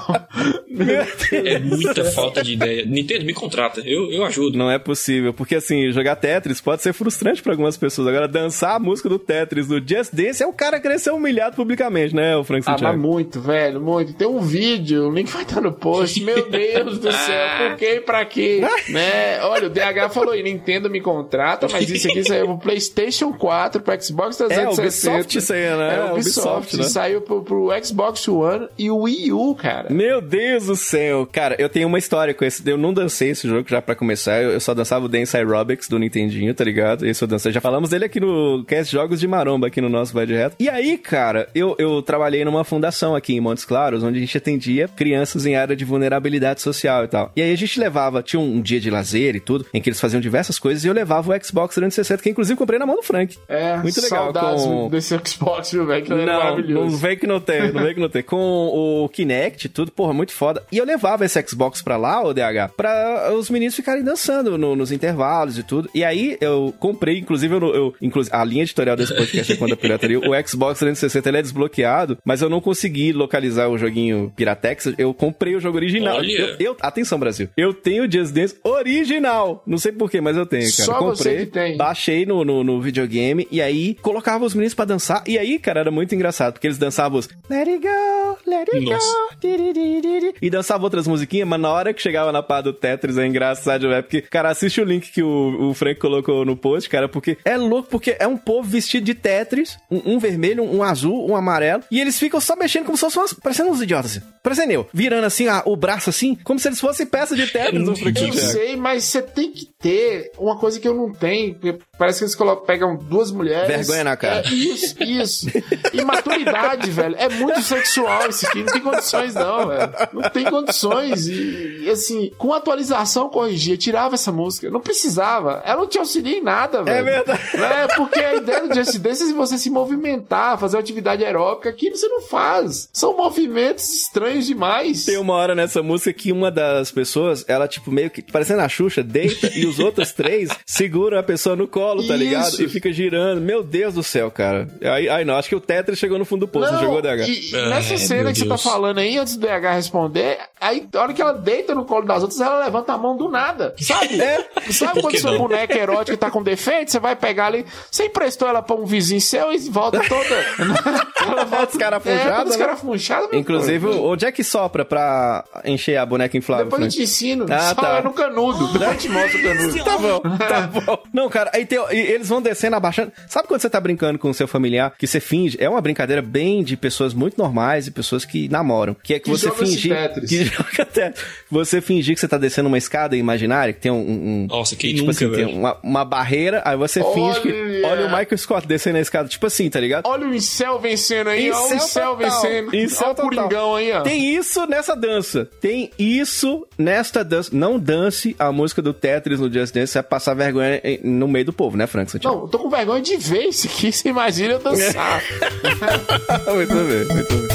É muita falta de ideia. Nintendo, me contrata. Eu, eu ajudo. Não é possível, porque assim, jogar Tetris pode ser frustrante pra algumas pessoas. Agora, dançar a música do Tetris no Just Dance é o cara querer ser humilhado publicamente, né, o Frank Ah, mas Santiago? muito, velho, muito. Tem um vídeo, o link vai estar no post. Meu Deus do céu, por que e pra quê? né? Olha, o DH falou aí, Nintendo me contrata, mas isso aqui saiu pro PlayStation 4, pro Xbox 360. Ubisoft isso aí, né? É, É, Ubisoft, Ubisoft, né? saiu pro, pro Xbox One e o Wii U, cara. Meu Deus do céu, cara, eu tenho uma história com esse. Eu não dancei esse jogo já pra começar. Eu, eu só dançava o Dance Aerobics do Nintendinho, tá ligado? Esse eu dancei. Já falamos dele aqui no Cast Jogos de Maromba, aqui no nosso Vai de Reto. E aí, cara, eu, eu trabalhei numa fundação aqui em Montes Claros, onde a gente atendia crianças em área de vulnerabilidade social e tal. E aí a gente levava, tinha um dia de lazer e tudo, em que eles faziam diversas coisas, e eu levava o Xbox 360, que inclusive comprei na mão do Frank. É, Muito legal. saudades com- desse Xbox, viu, velho? Que era Não, não maravilhoso. vem que não tem, não vem que não tem. Com o Kinect e tudo, porra, muito foda. E eu levava esse Xbox pra lá, o DH, pra os meninos ficarem dançando no- nos intervalos e tudo. E aí eu comprei, inclusive, eu, eu- inclusive a linha editorial desse podcast é quando a pirataria, o Xbox 360 ele é desbloqueado, mas eu não consegui localizar o joguinho Piratex. Eu comprei o jogo original. Olha. Eu, eu- atenção, Brasil. Eu tenho o Just Dance original. Não sei porquê, mas eu tenho, cara. Só comprei, você que tem. baixei no, no, no videogame e aí colocava os meninos pra dançar. E aí, cara, era muito engraçado, porque eles dançavam os Let it go, let it Nossa. go, tiriririri, e dançavam outras musiquinhas, mas na hora que chegava na pá do Tetris é engraçado, velho. Porque, cara, assiste o link que o, o Frank colocou no post, cara, porque é louco, porque é um povo vestido de Tetris, um, um vermelho, um azul, um amarelo, e eles ficam só mexendo como se fossem umas, parecendo uns idiotas, assim. Parecendo eu, virando assim a- o braço assim, como se eles fossem peças de Tetris, o Frank Eu sei, mas você tem que ter uma coisa que eu não tenho. porque Parece que eles colocam, pegam duas mulheres. Vergonha na cara. É, isso, isso. imaturidade, velho. É muito sexual isso aqui. Não tem condições, não, velho. Não tem condições. E, e, assim, com atualização corrigia, tirava essa música. Não precisava. Ela não te auxilia em nada, velho. É verdade. É, porque a ideia do Just Dance é você se movimentar, fazer atividade aeróbica. Aqui você não faz. São movimentos estranhos demais. Tem uma hora nessa música que uma das pessoas, ela, tipo, meio que, parecendo a Xuxa, deita e os outros três seguram a pessoa no colo, tá Isso. ligado? E fica girando. Meu Deus do céu, cara. Aí, aí não, acho que o Tetris chegou no fundo do poço, não, chegou, DH? E, É, nessa cena que você tá Deus. falando aí, antes do DH responder, aí a hora que ela deita no colo das outras, ela levanta a mão do nada. Sabe? Sabe Por quando sua não? boneca erótica tá com defeito? Você vai pegar ali. Você emprestou ela pra um vizinho seu e volta toda. ela volta Descarafunchada, É, toda né? descarafunchada, meu Inclusive, onde é que sopra pra encher a boneca inflável? Depois eu te ensino. Ah, Só tá. é no canudo. Depois eu te mostro o canudo. Tá bom, tá bom. Não, cara, aí tem, e eles vão descendo, abaixando. Sabe quando você tá brincando com o seu familiar, que você finge? É uma brincadeira bem de pessoas muito normais e pessoas que namoram. Que é que, Que você fingir. Tetris. Que joga Tetris. Você fingir que você tá descendo uma escada imaginária, que tem um. um- Nossa, quem tipo nunca, assim, tem uma, uma barreira, aí você finge que. Olha. Olha o Michael Scott descendo a escada, tipo assim, tá ligado? Olha o incel vencendo aí, ó. O Incel incel total. vencendo. Incel Olha o. Coringão aí, ó. Tem isso nessa dança. Tem isso nesta dança. Não dance a música do Tetris no Just Dance, você vai passar vergonha no meio do povo, né, Frank Santiago? Não, eu tô com vergonha de ver isso aqui. Você imagina eu dançar. muito bem, muito bem.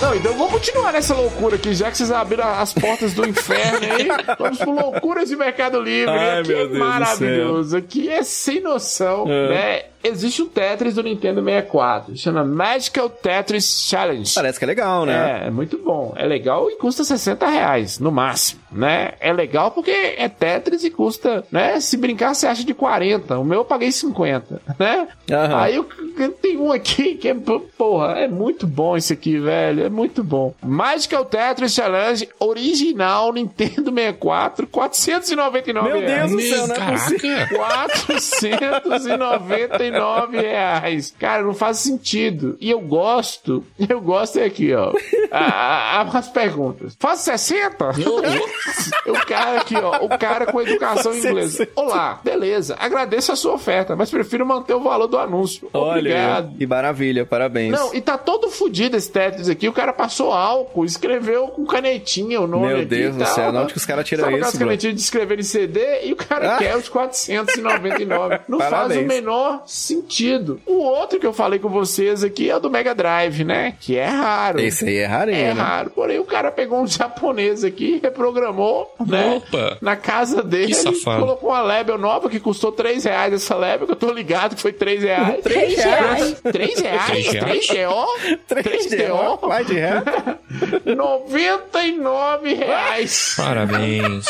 Não, então vamos continuar nessa loucura aqui, já que vocês abriram as portas do inferno aí. Vamos por loucuras de Mercado Livre. Ai, aqui é maravilhoso. Aqui é sem noção, É. né? Existe um Tetris do Nintendo 64. Chama Magical Tetris Challenge. Parece que é legal, né? É, é muito bom. É legal e custa 60 reais, no máximo, né? É legal porque é Tetris e custa, né? Se brincar, você acha de 40. O meu eu paguei 50, né? Aham. Aí eu, eu- tem um aqui que é, porra, é muito bom esse aqui, velho. É muito bom. Magical Tetris Challenge original Nintendo 64, 499 Meu Deus do reais. céu, não é Caraca. possível. 499 reais. Cara, não faz sentido. E eu gosto, eu gosto é aqui, ó. A- a- As perguntas. Faz 60? o cara aqui, ó. O cara com educação inglesa. Olá, beleza. Agradeço a sua oferta, mas prefiro manter o valor do anúncio. Obrigado. Olha, que maravilha, parabéns. Não, e tá todo fudido esse Tetris aqui. O cara passou álcool, escreveu com canetinha o nome Meu aqui Deus do céu, de onde que os caras tiram isso, bro? canetinhas de escrever em CD e o cara Ah. quer os 499. Não faz Parabéns. o menor sentido. O outro que eu falei com vocês aqui é o do Mega Drive, né? Que é raro. Esse aí é rarinho, É né? raro. Porém, o cara pegou um japonês aqui, reprogramou, né? Opa. Na casa dele, colocou uma Label nova que custou 3 reais essa Label, que eu tô ligado que foi 3 reais. 3 reais. 3 reais? Três 3 GO? 3 DO? Vai de reta. 99 reais Parabéns.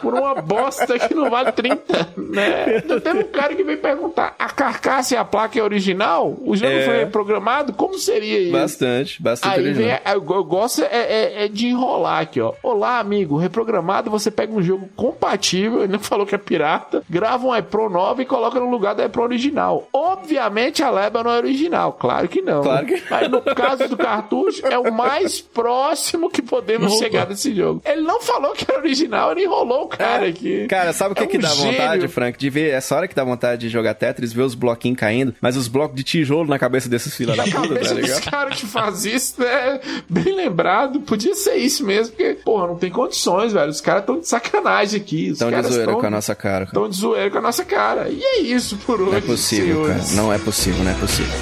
por uma bosta que não vale 30, né? Então, Teve um cara que veio perguntar, a carcaça e a placa é original? O jogo É. foi programado? Como seria isso? Bastante, bastante Aí vem, original. eu, eu gosto é, é- é de enrolar aqui, ó. Olá, amigo. Reprogramado, você pega um jogo compatível, ele não falou que é pirata, grava um iPro 9 e coloca no lugar da iPro original. Obviamente a Leba não é original, claro que não. Claro que- Mas no caso do cartucho, é o mais próximo que podemos Opa. chegar desse jogo. Ele não falou que era original, ele enrolou o cara aqui. Cara, sabe o que, É que um dá gênio. vontade, Frank? De ver, essa hora que dá vontade de jogar Tetris, ver os bloquinhos caindo, mas os blocos de tijolo na cabeça desses filhos da puta, tá ligado? caras que faz isso, é bem lembrado. Podia ser isso mesmo, porque, porra, não tem condições, velho. Os caras estão de sacanagem aqui. Os Tão de zoeira tão- com a nossa cara. cara. Estão de zoeira com a nossa cara. E é isso por hoje, Não é possível, cara. senhores. Não é possível, não é possível.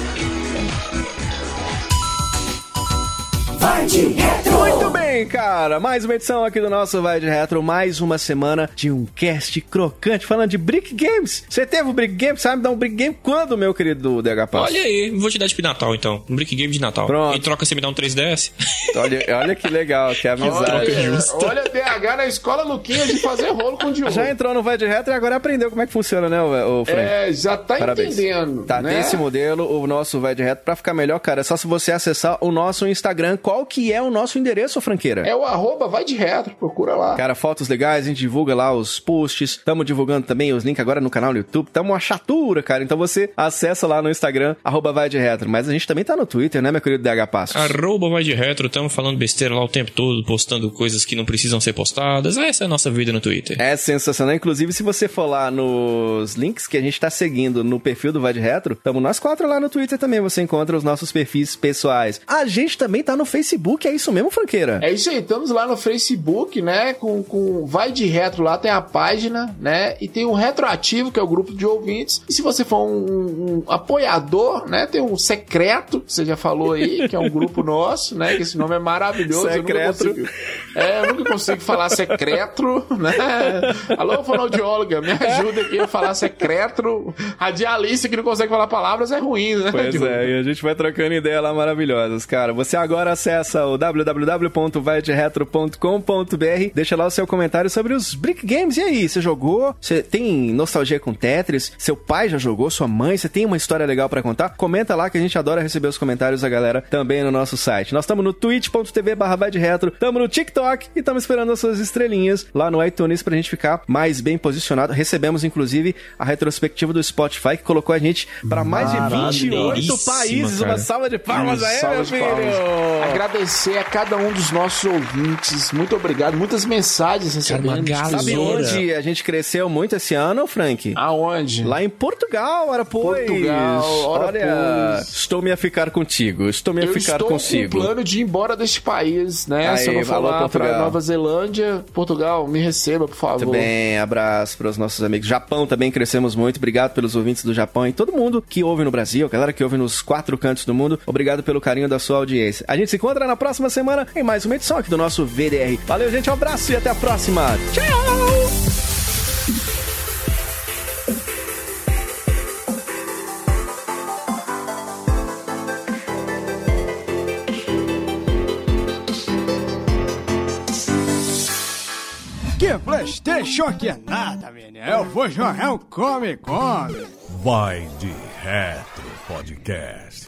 Muito bem, cara. Mais uma edição aqui do nosso Vai de Retro. Mais uma semana de um cast crocante falando de Brick Games. Você teve o Brick Game? Sabe me dar um Brick Game quando, meu querido DH Pass? Olha aí, vou te dar de Natal então. Um Brick Game de Natal. Pronto. Em troca você me dá um 3DS? Olha, olha que legal, que amizade. Olha, olha DH na escola Luquinha de fazer rolo com o Diogo. Já entrou no Vai de Retro e agora aprendeu como é que funciona, né, o, Frank? É, já tá Parabéns. entendendo. Tá, né? tem esse modelo, o nosso vai de reto. Pra ficar melhor, cara, é só se você acessar o nosso Instagram. Qual que é o nosso endereço, Franquinho? É o arroba vai de retro, procura lá. Cara, fotos legais, a gente divulga lá os posts. Tamo divulgando também os links agora no canal no YouTube. Tamo uma chatura, cara. Então você acessa lá no Instagram, arroba vai de retro. Mas a gente também tá no Twitter, né, meu querido DH Passos? Arroba vai de retro, estamos falando besteira lá o tempo todo, postando coisas que não precisam ser postadas. Essa é a nossa vida no Twitter. É sensacional. Inclusive, se você for lá nos links que a gente tá seguindo no perfil do Vai de Retro, tamo nós quatro lá no Twitter também. Você encontra os nossos perfis pessoais. A gente também tá no Facebook, é isso mesmo, Franqueira? É isso aí, estamos lá no Facebook, né? Com, com Vai de Retro lá, tem a página, né? E tem o Retroativo, que é o grupo de ouvintes. E se você for um, um apoiador, né? Tem um secreto, que você já falou aí, que é um grupo nosso, né? Que esse nome é maravilhoso. eu nunca Secreto. consigo- é, eu nunca consigo falar secreto, né? Alô, fonoaudióloga, me ajuda aqui a falar secreto. Radialista que não consegue falar palavras é ruim, né? Pois é, e a gente vai trocando ideia lá maravilhosas, cara. Você agora acessa o www.vaidretro.com.br, deixa lá o seu comentário sobre os Brick Games. E aí, você jogou? Você tem nostalgia com Tetris? Seu pai já jogou? Sua mãe? Você tem uma história legal pra contar? Comenta lá que a gente adora receber os comentários da galera também no nosso site. Nós estamos no twitch.tv barra vai de retro, estamos no TikTok e estamos esperando as suas estrelinhas lá no iTunes pra gente ficar mais bem posicionado. Recebemos, inclusive, a retrospectiva do Spotify que colocou a gente pra mais de 28 Maneiríssima, países. cara. Uma salva de palmas aí, meu filho! palmas. Agradecer a cada um dos nossos ouvintes. Muito obrigado. Muitas mensagens recebendo. Sabe Tesoura. onde a gente cresceu muito esse ano, Frank? Aonde? Lá em Portugal, ora pois. Portugal, ora Olha, pois. estou me a ficar contigo, estou me a Eu ficar estou consigo. com plano de ir embora deste país, né? Aí, Se eu não Portugal. pra Nova Zelândia, Portugal, me receba, por favor. Muito bem, abraço para os nossos amigos. Japão também crescemos muito. Obrigado pelos ouvintes do Japão e todo mundo que ouve no Brasil, a galera que ouve nos quatro cantos do mundo. Obrigado pelo carinho da sua audiência. A gente se encontra na próxima semana em mais uma edição aqui do nosso VDR. Valeu, gente, um abraço e até a próxima. Tchau! Que Playstation que é nada, menino. Eu vou jogar um Come Come. Vai de Retro Podcast.